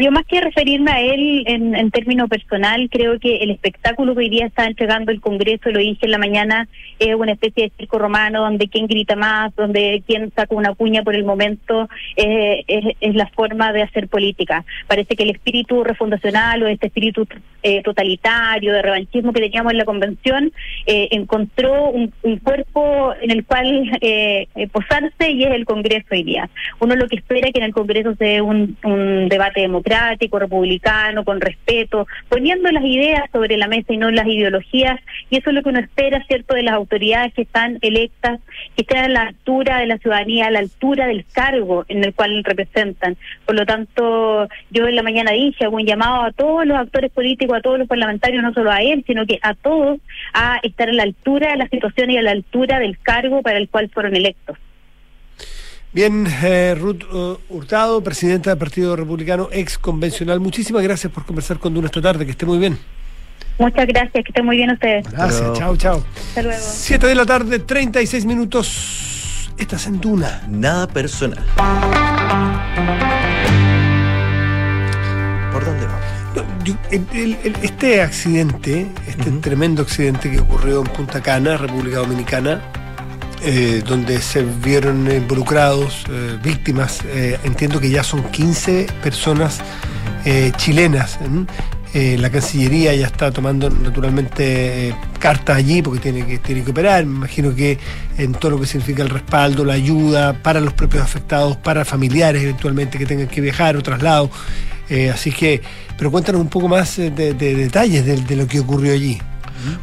Yo más que referirme a él en, en términos personal, creo que el espectáculo que hoy día está entregando el Congreso, lo dije en la mañana, es una especie de circo romano donde quien grita más, donde quien saca una puña por el momento eh, es, la forma de hacer política. Parece que el espíritu refundacional o este espíritu eh, totalitario, de revanchismo que teníamos en la convención, eh, encontró un, cuerpo en el cual posarse y es el Congreso hoy día. Uno lo que espera es que en el Congreso se dé un, un debate democrático, republicano, con respeto, poniendo las ideas sobre la mesa y no las ideologías, y eso es lo que uno espera, ¿cierto?, de las autoridades que están electas, que estén a la altura de la ciudadanía, a la altura del cargo en el cual representan. Por lo tanto, yo en la mañana dije, hago un llamado a todos los actores políticos, a todos los parlamentarios, no solo a él, sino que a todos, a estar a la altura de la situación y a la altura del cargo para el cual fueron electos. Bien, eh, Ruth uh, Hurtado, presidenta del Partido Republicano, ex convencional, muchísimas gracias por conversar con Duna esta tarde, que esté muy bien. Muchas gracias, que estén muy bien ustedes. Gracias, chao, chao. Hasta luego. Siete de la tarde, 36 minutos. Estás en Duna. Nada personal. ¿Por dónde vamos? este accidente, este tremendo accidente que ocurrió en Punta Cana, República Dominicana, eh, donde se vieron involucrados eh, víctimas. Eh, entiendo que ya son 15 personas chilenas. la Cancillería ya está tomando naturalmente cartas allí porque tiene que, tiene que operar. Me imagino que en todo lo que significa el respaldo, la ayuda para los propios afectados, para familiares eventualmente que tengan que viajar o traslado. así que, pero cuéntanos un poco más de, detalles de lo que ocurrió allí.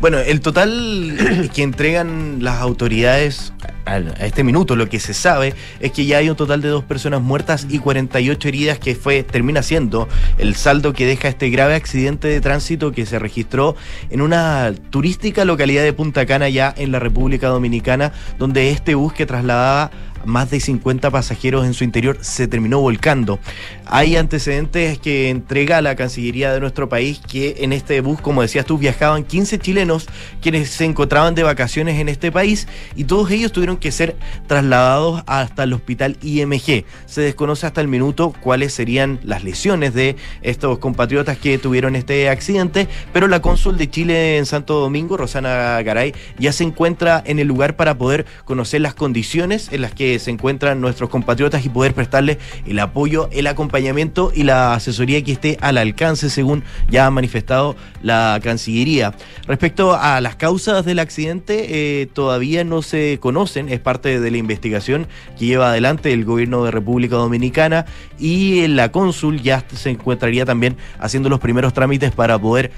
Bueno, el total que entregan las autoridades a este minuto, lo que se sabe es que ya hay un total de dos personas muertas y 48 heridas, que fue termina siendo el saldo que deja este grave accidente de tránsito que se registró en una turística localidad de Punta Cana, ya en la República Dominicana, donde este bus que trasladaba más de 50 pasajeros en su interior se terminó volcando. Hay antecedentes que entrega la Cancillería de nuestro país que en este bus, como decías tú, viajaban 15 chilenos quienes se encontraban de vacaciones en este país y todos ellos tuvieron que ser trasladados hasta el hospital IMG. Se desconoce hasta el minuto cuáles serían las lesiones de estos compatriotas que tuvieron este accidente, pero la cónsul de Chile en Santo Domingo, Rosana Garay, ya se encuentra en el lugar para poder conocer las condiciones en las que se encuentran nuestros compatriotas y poder prestarles el apoyo, el acompañamiento y la asesoría que esté al alcance, según ya ha manifestado la Cancillería. Respecto a las causas del accidente, eh, todavía no se conocen, es parte de la investigación que lleva adelante el gobierno de República Dominicana y la cónsul ya se encontraría también haciendo los primeros trámites para poder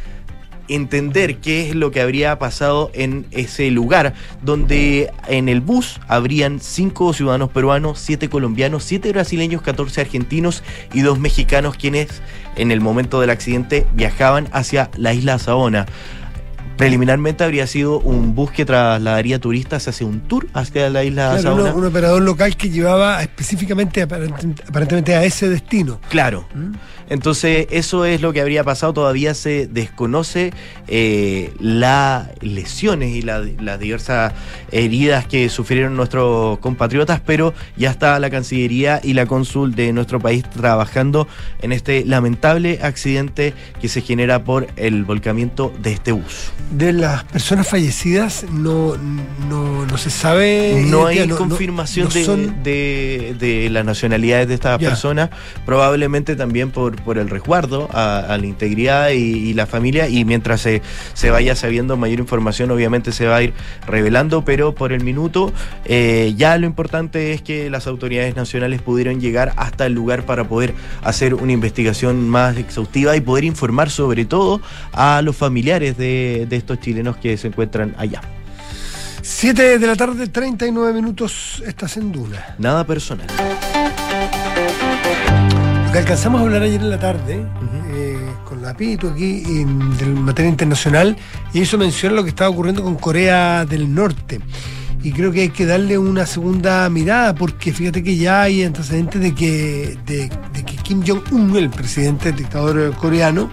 entender qué es lo que habría pasado en ese lugar, donde en el bus habrían cinco ciudadanos peruanos, siete colombianos, siete brasileños, 14 argentinos y dos mexicanos quienes en el momento del accidente viajaban hacia la isla Saona. Preliminarmente habría sido un bus que trasladaría turistas hacia un tour hacia la isla Saona. Un, operador local que llevaba específicamente aparentemente a ese destino. Claro. ¿Mm? Entonces, eso es lo que habría pasado. Todavía se desconoce eh, las lesiones y las diversas heridas que sufrieron nuestros compatriotas, pero ya está la Cancillería y la cónsul de nuestro país trabajando en este lamentable accidente que se genera por el volcamiento de este bus. De las personas fallecidas no, no, se sabe. No hay confirmación de, de, las nacionalidades de estas personas, probablemente también por por el resguardo a, la integridad y, la familia y mientras se, se, vaya sabiendo mayor información obviamente se va a ir revelando, pero por el minuto eh, ya lo importante es que las autoridades nacionales pudieron llegar hasta el lugar para poder hacer una investigación más exhaustiva y poder informar sobre todo a los familiares de, de estos chilenos que se encuentran allá. 7 de la tarde, 39 minutos, estás en Duna. Nada personal que alcanzamos a hablar ayer en la tarde eh, con la Pito aquí en, del materia internacional y eso menciona lo que estaba ocurriendo con Corea del Norte. Y creo que hay que darle una segunda mirada porque fíjate que ya hay antecedentes de que, de, que Kim Jong-un, el presidente, el dictador coreano,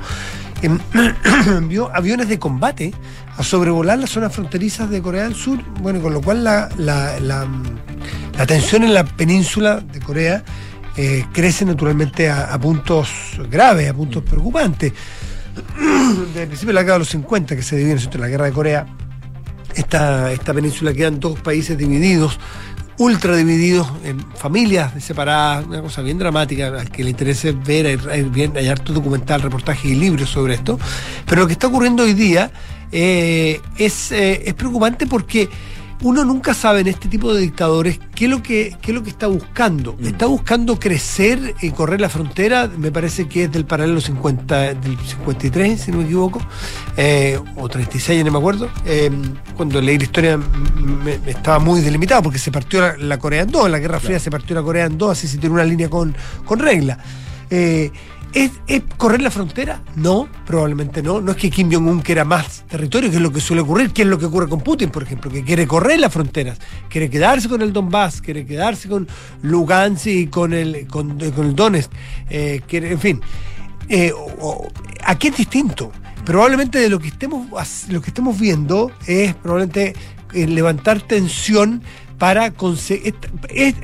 envió aviones de combate a sobrevolar las zonas fronterizas de Corea del Sur, bueno, con lo cual la, la, la tensión en la península de Corea eh, crece naturalmente a, a puntos graves, a puntos preocupantes. Desde el principio de la década de los 50, que se divide entre la guerra de Corea, esta, esta península quedan dos países divididos, ultra divididos en familias separadas, una cosa bien dramática, al que le interese ver, hay, bien, hay harto documental, reportajes y libros sobre esto. Pero lo que está ocurriendo hoy día eh, es, eh, es preocupante porque uno nunca sabe en este tipo de dictadores qué es lo que, qué es lo que está buscando. Mm. Está buscando crecer y correr la frontera, me parece que es del paralelo 50, del 53, si no me equivoco, eh, o 36, ya no me acuerdo. Eh, cuando leí la historia me, me estaba muy delimitado porque se partió la, la Corea en dos, en la Guerra Fría se partió la Corea en dos, así se tiene una línea con, con regla. Eh, ¿Es, ¿Es correr la frontera? No, probablemente no. No es que Kim Jong-un quiera más territorio, que es lo que suele ocurrir, que es lo que ocurre con Putin, por ejemplo, que quiere correr las fronteras, quiere quedarse con el Donbass, quiere quedarse con Lugansk y con el, con, con el Donetsk, eh, quiere, en fin. Eh, aquí es distinto. Probablemente de lo que estemos, lo que estemos viendo es probablemente eh, levantar tensión para conseguir.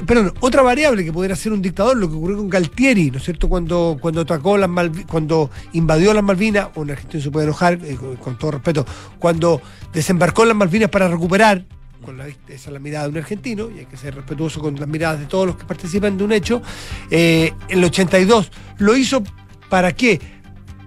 Perdón, otra variable que pudiera ser un dictador, lo que ocurrió con Galtieri, ¿no es cierto? Cuando, cuando atacó las Malvi- cuando invadió las Malvinas, un argentino se puede enojar, eh, con, todo respeto, cuando desembarcó las Malvinas para recuperar. Con la, esa es la mirada de un argentino, y hay que ser respetuoso con las miradas de todos los que participan de un hecho. Eh, el 82 lo hizo para qué?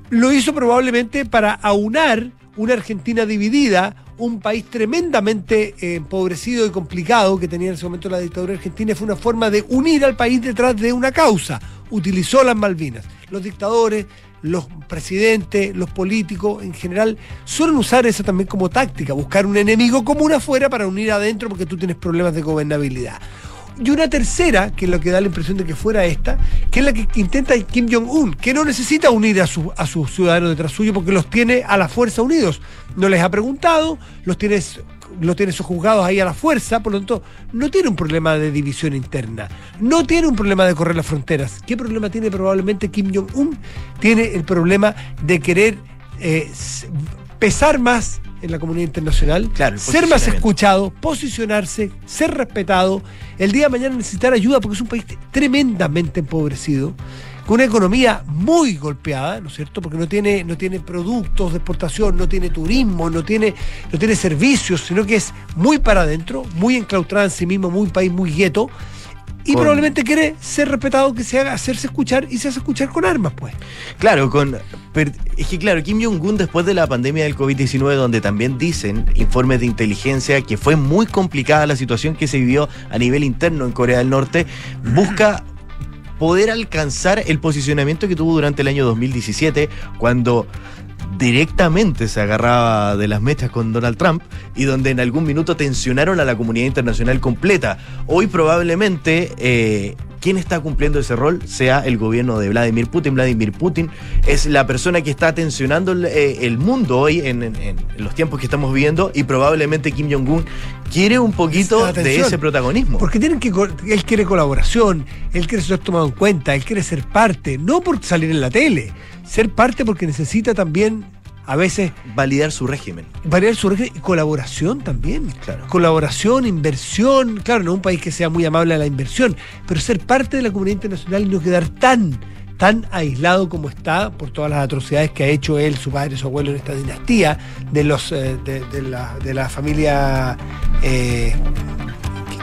Lo hizo probablemente para aunar una Argentina dividida, un país tremendamente eh, empobrecido y complicado que tenía en ese momento la dictadura argentina, fue una forma de unir al país detrás de una causa. Utilizó las Malvinas. Los dictadores, los presidentes, los políticos en general suelen usar eso también como táctica, buscar un enemigo común afuera para unir adentro porque tú tienes problemas de gobernabilidad. Y una tercera, que es lo que da la impresión de que fuera esta, que es la que intenta Kim Jong-un, que no necesita unir a, su- a sus ciudadanos detrás suyo porque los tiene a la fuerza unidos. No les ha preguntado, los tiene, los tiene sojuzgados ahí a la fuerza, por lo tanto, no tiene un problema de división interna, no tiene un problema de correr las fronteras. ¿Qué problema tiene probablemente Kim Jong-un? Tiene el problema de querer eh, pesar más en la comunidad internacional, Claro, ser más escuchado, posicionarse, ser respetado, el día de mañana necesitar ayuda porque es un país tremendamente empobrecido, con una economía muy golpeada, ¿no es cierto? Porque no tiene, no tiene productos de exportación, no tiene turismo, no tiene, no tiene servicios, sino que es muy para adentro, muy enclaustrada en sí mismo, muy país muy gueto. Y Con- probablemente quiere ser respetado, que se haga hacerse escuchar y se hace escuchar con armas, pues. Claro, con, es que claro, Kim Jong-un después de la pandemia del COVID-19, donde también dicen informes de inteligencia que fue muy complicada la situación que se vivió a nivel interno en Corea del Norte, busca poder alcanzar el posicionamiento que tuvo durante el año 2017, cuando directamente se agarraba de las mechas con Donald Trump y donde en algún minuto tensionaron a la comunidad internacional completa. Hoy probablemente eh, quien está cumpliendo ese rol sea el gobierno de Vladimir Putin. Vladimir Putin es la persona que está tensionando el, eh, el mundo hoy en, en- en los tiempos que estamos viviendo y probablemente Kim Jong-un quiere un poquito de ese protagonismo. Porque tienen que, él quiere colaboración, él quiere ser tomado en cuenta, él quiere ser parte, no por salir en la tele, ser parte porque necesita también a veces Validar su régimen. variar su régimen y colaboración también. Claro. Colaboración, inversión, claro, no un país que sea muy amable a la inversión, pero ser parte de la comunidad internacional y no quedar tan, tan aislado como está por todas las atrocidades que ha hecho él, su padre, su abuelo en esta dinastía de los eh, de, de la, de la familia eh,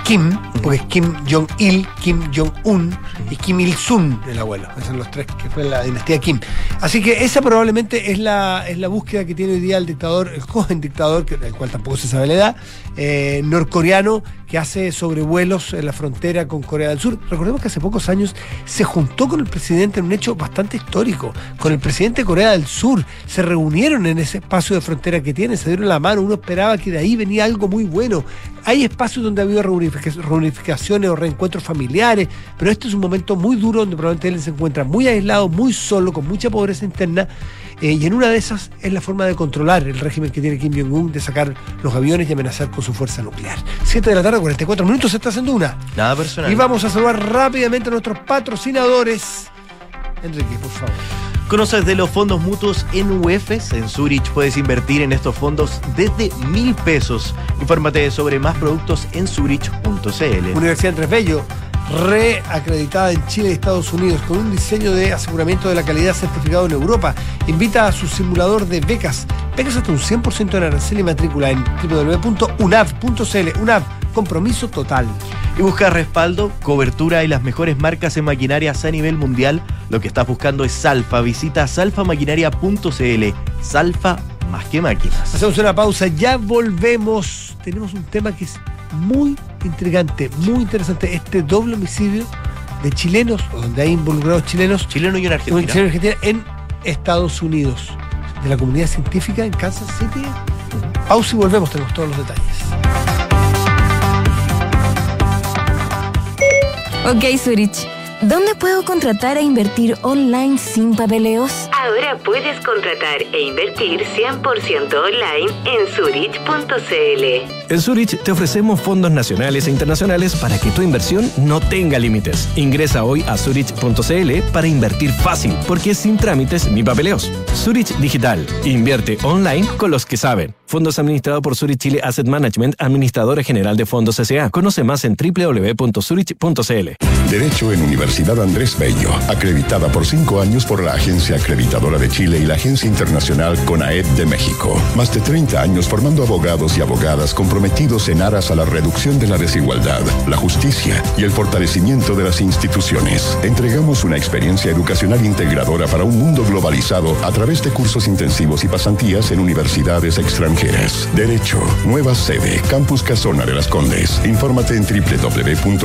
Kim, porque es Kim Jong-il, Kim Jong-un y Kim Il-sung, el abuelo. Esos son los tres que fue la dinastía Kim. Así que esa probablemente es la, es la búsqueda que tiene hoy día el dictador, el joven dictador, que, del cual tampoco se sabe la edad, eh, norcoreano, que hace sobrevuelos en la frontera con Corea del Sur. Recordemos que hace pocos años se juntó con el presidente en un hecho bastante histórico, con el presidente de Corea del Sur. Se reunieron en ese espacio de frontera que tiene, se dieron la mano, uno esperaba que de ahí venía algo muy bueno. Hay espacios donde ha habido reunific- reunificaciones o reencuentros familiares, pero este es un momento muy duro donde probablemente él se encuentra muy aislado, muy solo, con mucha pobreza interna. eh, y en una de esas es la forma de controlar el régimen que tiene Kim Jong-un de sacar los aviones y amenazar con su fuerza nuclear. 7 de la tarde, 44 minutos, se está haciendo una. Nada personal. Y vamos a saludar rápidamente a nuestros patrocinadores. Enrique, por favor. ¿Conoces de los fondos mutuos en? En Zurich puedes invertir en estos fondos desde mil pesos. Infórmate sobre más productos en zurich.cl. Universidad Andrés Bello, reacreditada en Chile y Estados Unidos, con un diseño de aseguramiento de la calidad certificado en Europa. Invita a su simulador de becas. Becas hasta un 100% en arancel y matrícula en www.unav.cl. UNAV, compromiso total. Y busca respaldo, cobertura y las mejores marcas en maquinarias a nivel mundial. Lo que estás buscando es Salfa. Visita salfamaquinaria.cl. Salfa más que máquinas. Hacemos una pausa, ya volvemos. Tenemos un tema que es muy intrigante, muy interesante. Este doble homicidio de chilenos, donde hay involucrados chilenos, Chileno y un argentina. chileno y argentina en Estados Unidos, de la comunidad científica en Kansas City. Pausa y volvemos, tenemos todos los detalles. Ok, Zurich. ¿Dónde puedo contratar e invertir online sin papeleos? Ahora puedes contratar e invertir 100% online en Zurich.cl. En Zurich te ofrecemos fondos nacionales e internacionales para que tu inversión no tenga límites. Ingresa hoy a Zurich.cl para invertir fácil, porque es sin trámites ni papeleos. Zurich Digital. Invierte online con los que saben. Fondos administrados por Zurich Chile Asset Management, administradora general de fondos S.A. Conoce más en www.zurich.cl. Derecho en Universidad Andrés Bello, acreditada por cinco años por la Agencia Acreditadora de Chile y la Agencia Internacional CONAED de México. Más de 30 años formando abogados y abogadas comprometidos en aras a la reducción de la desigualdad, la justicia y el fortalecimiento de las instituciones. Entregamos una experiencia educacional integradora para un mundo globalizado a través de cursos intensivos y pasantías en universidades extranjeras. Derecho, nueva sede, Campus Casona de las Condes. Infórmate en www.unav.cl.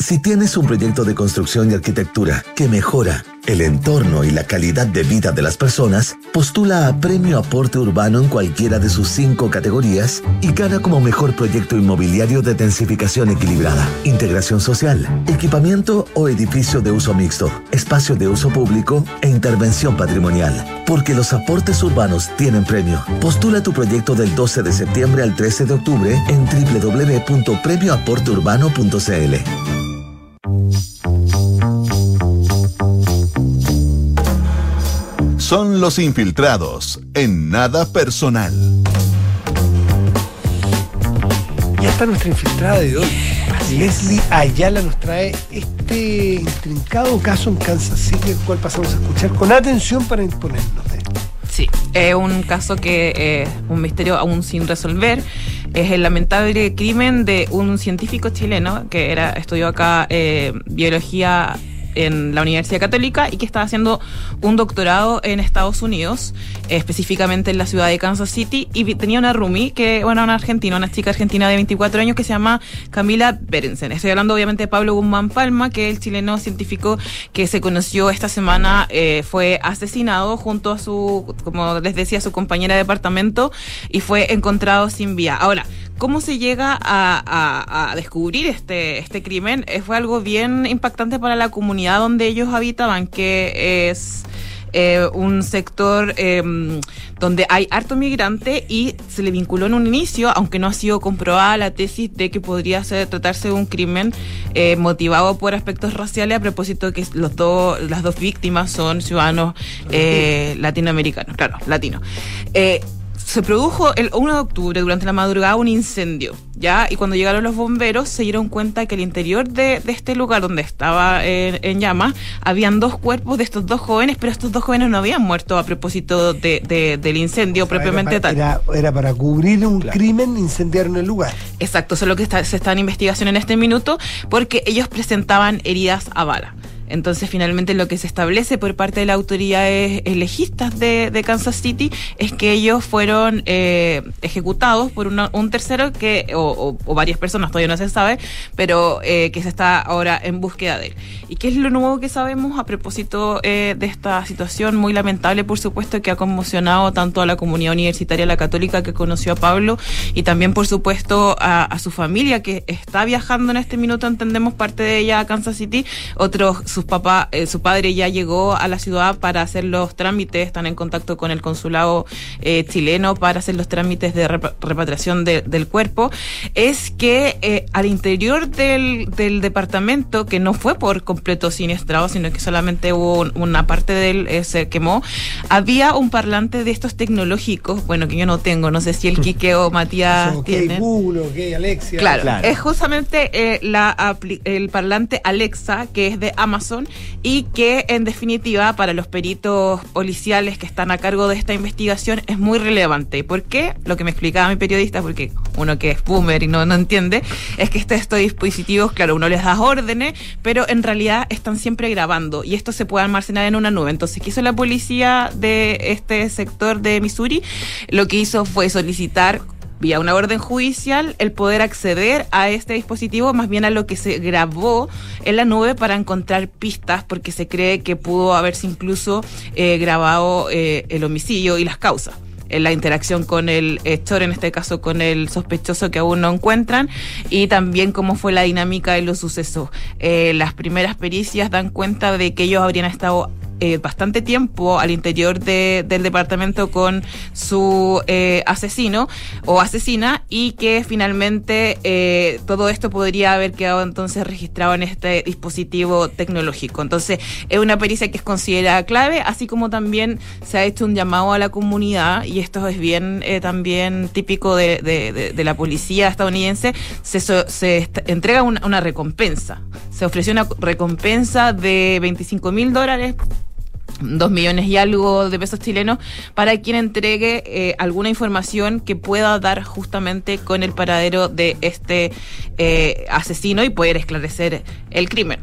Si tienes un proyecto de construcción y arquitectura que mejora el entorno y la calidad de vida de las personas, postula a Premio Aporte Urbano en cualquiera de sus cinco categorías y gana como mejor proyecto inmobiliario de densificación equilibrada, integración social, equipamiento o edificio de uso mixto, espacio de uso público e intervención patrimonial. Porque los aportes urbanos tienen premio. Postula tu proyecto del 12 de septiembre al 13 de octubre en www.premioaporteurbano.cl. Son los infiltrados en nada personal. Ya está nuestra infiltrada de hoy. Leslie Ayala nos trae este intrincado caso en Kansas City, el cual pasamos a escuchar con atención para imponernos de. Sí, es un caso que es un misterio aún sin resolver. Es el lamentable crimen de un científico chileno que era estudió acá eh, biología en la Universidad Católica y que estaba haciendo un doctorado en Estados Unidos, específicamente en la ciudad de Kansas City, y tenía una roomie, que, bueno, una argentina, una chica argentina de 24 años que se llama Camila Berensen. Estoy hablando obviamente de Pablo Guzmán Palma, que es el chileno científico que se conoció esta semana, eh, fue asesinado junto a su, como les decía, su compañera de departamento y fue encontrado sin vía. Ahora, ¿Cómo se llega a, a- a descubrir este, este crimen? Eh, fue algo bien impactante para la comunidad donde ellos habitaban, que es eh, un sector eh, donde hay harto migrante y se le vinculó en un inicio, aunque no ha sido comprobada la tesis de que podría ser, tratarse de un crimen eh, motivado por aspectos raciales a propósito que los dos, las dos víctimas son ciudadanos latinoamericanos, claro, latinos. Eh, se produjo el 1 de octubre durante la madrugada un incendio, ¿ya? Y cuando llegaron los bomberos se dieron cuenta que el interior de, de este lugar donde estaba en, en llamas habían dos cuerpos de estos dos jóvenes, pero estos dos jóvenes no habían muerto a propósito de, de- del incendio propiamente era, tal. era, era para cubrir un crimen, incendiaron el lugar. Exacto, eso es lo que está, se está en investigación en este minuto, porque ellos presentaban heridas a bala. Entonces, finalmente, lo que se establece por parte de las autoridades legistas de, Kansas City es que ellos fueron eh, ejecutados por una- un tercero que, o varias personas, todavía no se sabe, pero eh, que se está ahora en búsqueda de él. ¿Y qué es lo nuevo que sabemos a propósito eh, de esta situación muy lamentable, por supuesto, que ha conmocionado tanto a la comunidad universitaria, la católica que conoció a Pablo, y también, por supuesto, a, a su familia que está viajando en este minuto, entendemos parte de ella a Kansas City, otros, sus papás, eh, su padre ya llegó a la ciudad para hacer los trámites, están en contacto con el consulado eh, chileno para hacer los trámites de repa- repatriación de- del cuerpo, es que eh, al interior del, del departamento, que no fue por completo siniestrado, sino que solamente hubo un- una parte de él eh, se quemó, había un parlante de estos tecnológicos, bueno, que yo no tengo, no sé si el Quique o Matías ok, tienen. Google, ok, Alexia. Claro, es justamente eh, la el parlante Alexa, que es de Amazon, y que en definitiva para los peritos policiales que están a cargo de esta investigación es muy relevante. ¿Por qué? Lo que me explicaba mi periodista, porque uno que es boomer y no, no entiende, es que este- estos dispositivos, claro, uno les da órdenes, pero en realidad están siempre grabando y esto se puede almacenar en una nube. Entonces, ¿qué hizo la policía de este sector de Missouri? Lo que hizo fue solicitar vía una orden judicial el poder acceder a este dispositivo, más bien a lo que se grabó en la nube para encontrar pistas, porque se cree que pudo haberse incluso eh, grabado eh, el homicidio y las causas. En la interacción con el hector, en este caso con el sospechoso que aún no encuentran, y también cómo fue la dinámica de los sucesos. Eh, las primeras pericias dan cuenta de que ellos habrían estado eh, bastante tiempo al interior de- del departamento con su eh, asesino o asesina y que finalmente eh, todo esto podría haber quedado entonces registrado en este dispositivo tecnológico. Entonces es una pericia que es considerada clave, así como también se ha hecho un llamado a la comunidad y esto es bien eh, también típico de, de- la policía estadounidense, se, se entrega una, una recompensa. Se ofreció una recompensa de 25 mil dólares dos millones y algo de pesos chilenos para quien entregue eh, alguna información que pueda dar justamente con el paradero de este eh, asesino y poder esclarecer el crimen.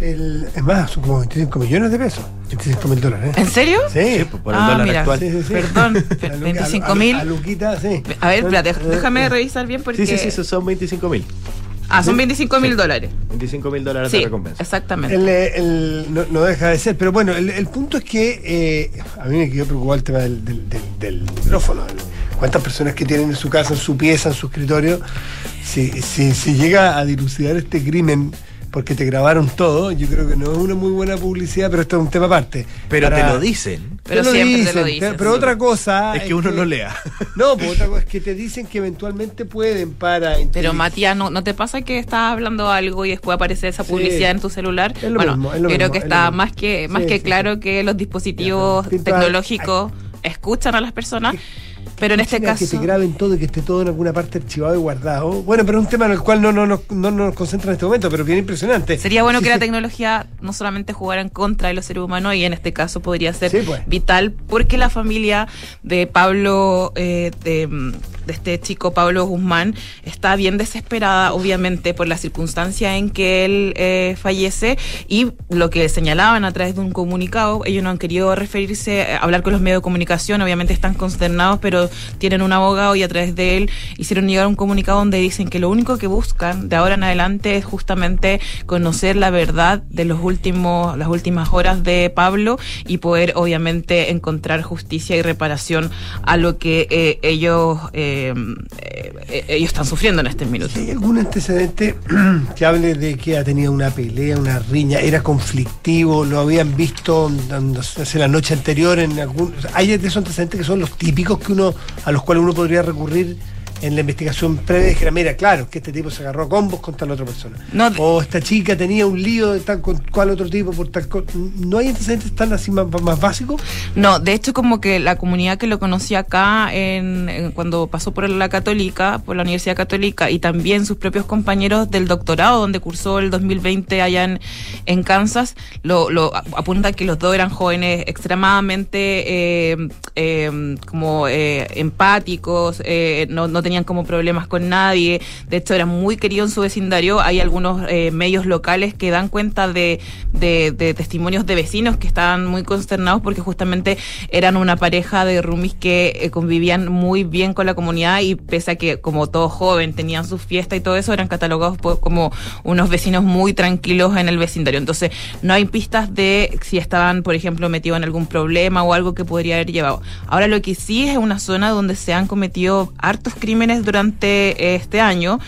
El- es más, son como 25 millones de pesos. 25 mil dólares. ¿eh? ¿En serio? Sí, por el Ah, dólar mira, actual. Sí, sí, sí. perdón, A Lu- 25 a- a- mil. A Luquita, sí. A ver, espérate, déjame revisar bien porque... Sí, sí, sí, son 25 mil. Ah, son 25 mil dólares. 25 mil dólares Sí, de recompensa. exactamente. El, el- no, no deja de ser, pero bueno, el, el punto es que eh, a mí me quedó preocupado el tema del, del- del- del micrófono. el- ¿Cuántas personas que tienen en su casa, en su pieza, en su escritorio? Si, si, si llega a dilucidar este crimen porque te grabaron todo, yo creo que no es una muy buena publicidad, pero esto es un tema aparte. Pero Para- te lo dicen. Pero te lo siempre te lo dicen, Pero otra cosa Es que uno no lea. No, pues otra cosa es que te dicen que eventualmente pueden para. Pero Matías, ¿no, ¿no te pasa que estás hablando algo y después aparece esa Sí. publicidad en tu celular? Es lo bueno, mismo, es lo creo mismo, que es está más que más Sí, que sí, claro que los dispositivos tecnológicos escuchan a las personas, pero en este caso Que te graben todo y que esté todo en alguna parte archivado y guardado. Bueno, pero es un tema en el cual no, no, no, no nos concentra en este momento, pero bien impresionante. Sería bueno Sí, que la sí. tecnología no solamente jugara en contra de los seres humanos y en este caso podría ser Sí, pues. vital porque la familia de Pablo, eh, de, de este chico Pablo Guzmán, está bien desesperada obviamente por la circunstancia en que él eh, fallece y lo que señalaban a través de un comunicado, ellos no han querido referirse, eh, hablar con los medios de comunicación, obviamente están consternados, pero tienen un abogado y a través de él hicieron llegar un comunicado donde dicen que lo único que buscan de ahora en adelante es justamente conocer la verdad de los últimos, las últimas horas de Pablo y poder obviamente encontrar justicia y reparación a lo que eh, ellos eh, eh, ellos están sufriendo en este minuto. ¿Hay algún antecedente que hable de que ha tenido una pelea, una riña, era conflictivo, lo habían visto no sé, la noche anterior en algún... Hay esos antecedentes que son los típicos que uno a los cuales uno podría recurrir en la investigación previa dijera, mira, claro, que este tipo se agarró a combos contra la otra persona. o esta chica tenía un lío de tal con cual otro tipo por tal ¿No hay antecedentes tan así más, básicos? No, de hecho como que la comunidad que lo conocía acá en, cuando pasó por la católica, por la Universidad Católica y también sus propios compañeros del doctorado donde cursó el 2020 allá en, en Kansas, lo, lo apunta que los dos eran jóvenes extremadamente eh, eh, como eh, empáticos, no, no tenían como problemas con nadie, de hecho era muy querido en su vecindario, hay algunos eh, medios locales que dan cuenta de, de, testimonios de vecinos que estaban muy consternados porque justamente eran una pareja de roomies que eh, convivían muy bien con la comunidad y pese a que como todo joven tenían su fiesta y todo eso, eran catalogados como unos vecinos muy tranquilos en el vecindario. Entonces no hay pistas de si estaban, por ejemplo, metidos en algún problema o algo que podría haber llevado. Ahora lo que sí es una zona donde se han cometido hartos crímenes durante este año.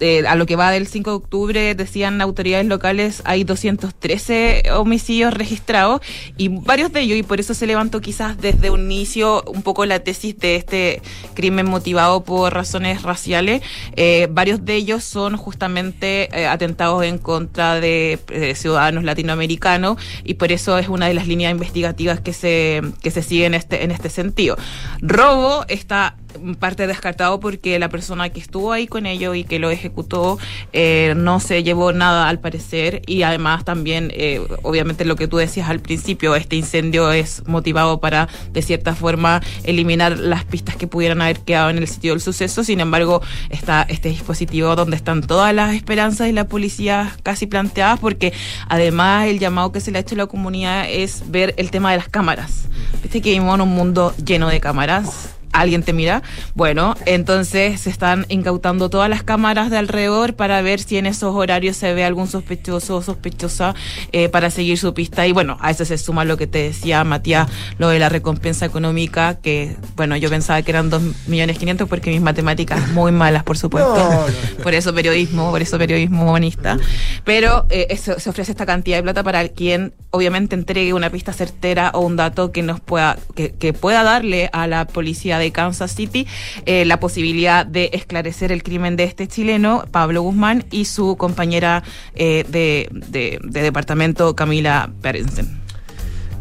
Eh, a lo que va del 5 de octubre, decían autoridades locales, hay 213 homicidios registrados y varios de ellos, y por eso se levantó quizás desde un inicio un poco la tesis de este crimen motivado por razones raciales, eh, varios de ellos son justamente eh, atentados en contra de ciudadanos latinoamericanos y por eso es una de las líneas investigativas que se, que se sigue en este, en este sentido. Robo está parte descartado porque la persona que estuvo ahí con ellos y que lo ejecutó eh, no se llevó nada al parecer. Y además también eh, obviamente lo que tú decías al principio este incendio es motivado para de cierta forma eliminar las pistas que pudieran haber quedado en el sitio del suceso. Sin embargo está este dispositivo donde están todas las esperanzas y la policía casi planteadas porque además el llamado que se le ha hecho a la comunidad es ver el tema de las cámaras. Viste que vivimos en un mundo lleno de cámaras alguien te mira. Bueno, entonces se están incautando todas las cámaras de alrededor para ver si en esos horarios se ve algún sospechoso o sospechosa eh, para seguir su pista. Y bueno, a eso se suma lo que te decía Matías, lo de la recompensa económica, que bueno, yo pensaba que eran 2.500.000 millones porque mis matemáticas muy malas, por supuesto. por eso periodismo, por eso periodismo humanista. Pero eh, se ofrece esta cantidad de plata para quien obviamente entregue una pista certera o un dato que nos pueda, que, que pueda darle a la policía de Kansas City eh, la posibilidad de esclarecer el crimen de este chileno, Pablo Guzmán, y su compañera eh, de, de, departamento, Camila Perensen.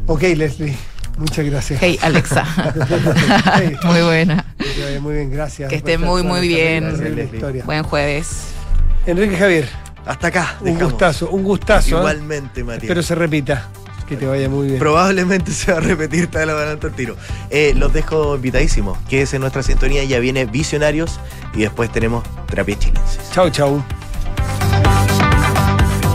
Ok, Leslie. Muchas gracias. Hey, Alexa. muy buena. Muy bien, gracias. Que esté muy, muy bien. Buen jueves. Enrique Javier. Hasta acá. Un gustazo, un gustazo. ¿eh? Igualmente, Matías. Espero se repita. Que te vaya muy bien. Probablemente se va a repetir tal adelante el tiro. Eh, los dejo invitadísimos. Quédese en nuestra sintonía. Ya viene Visionarios y después tenemos Terapias Chilenses. Chau, chau.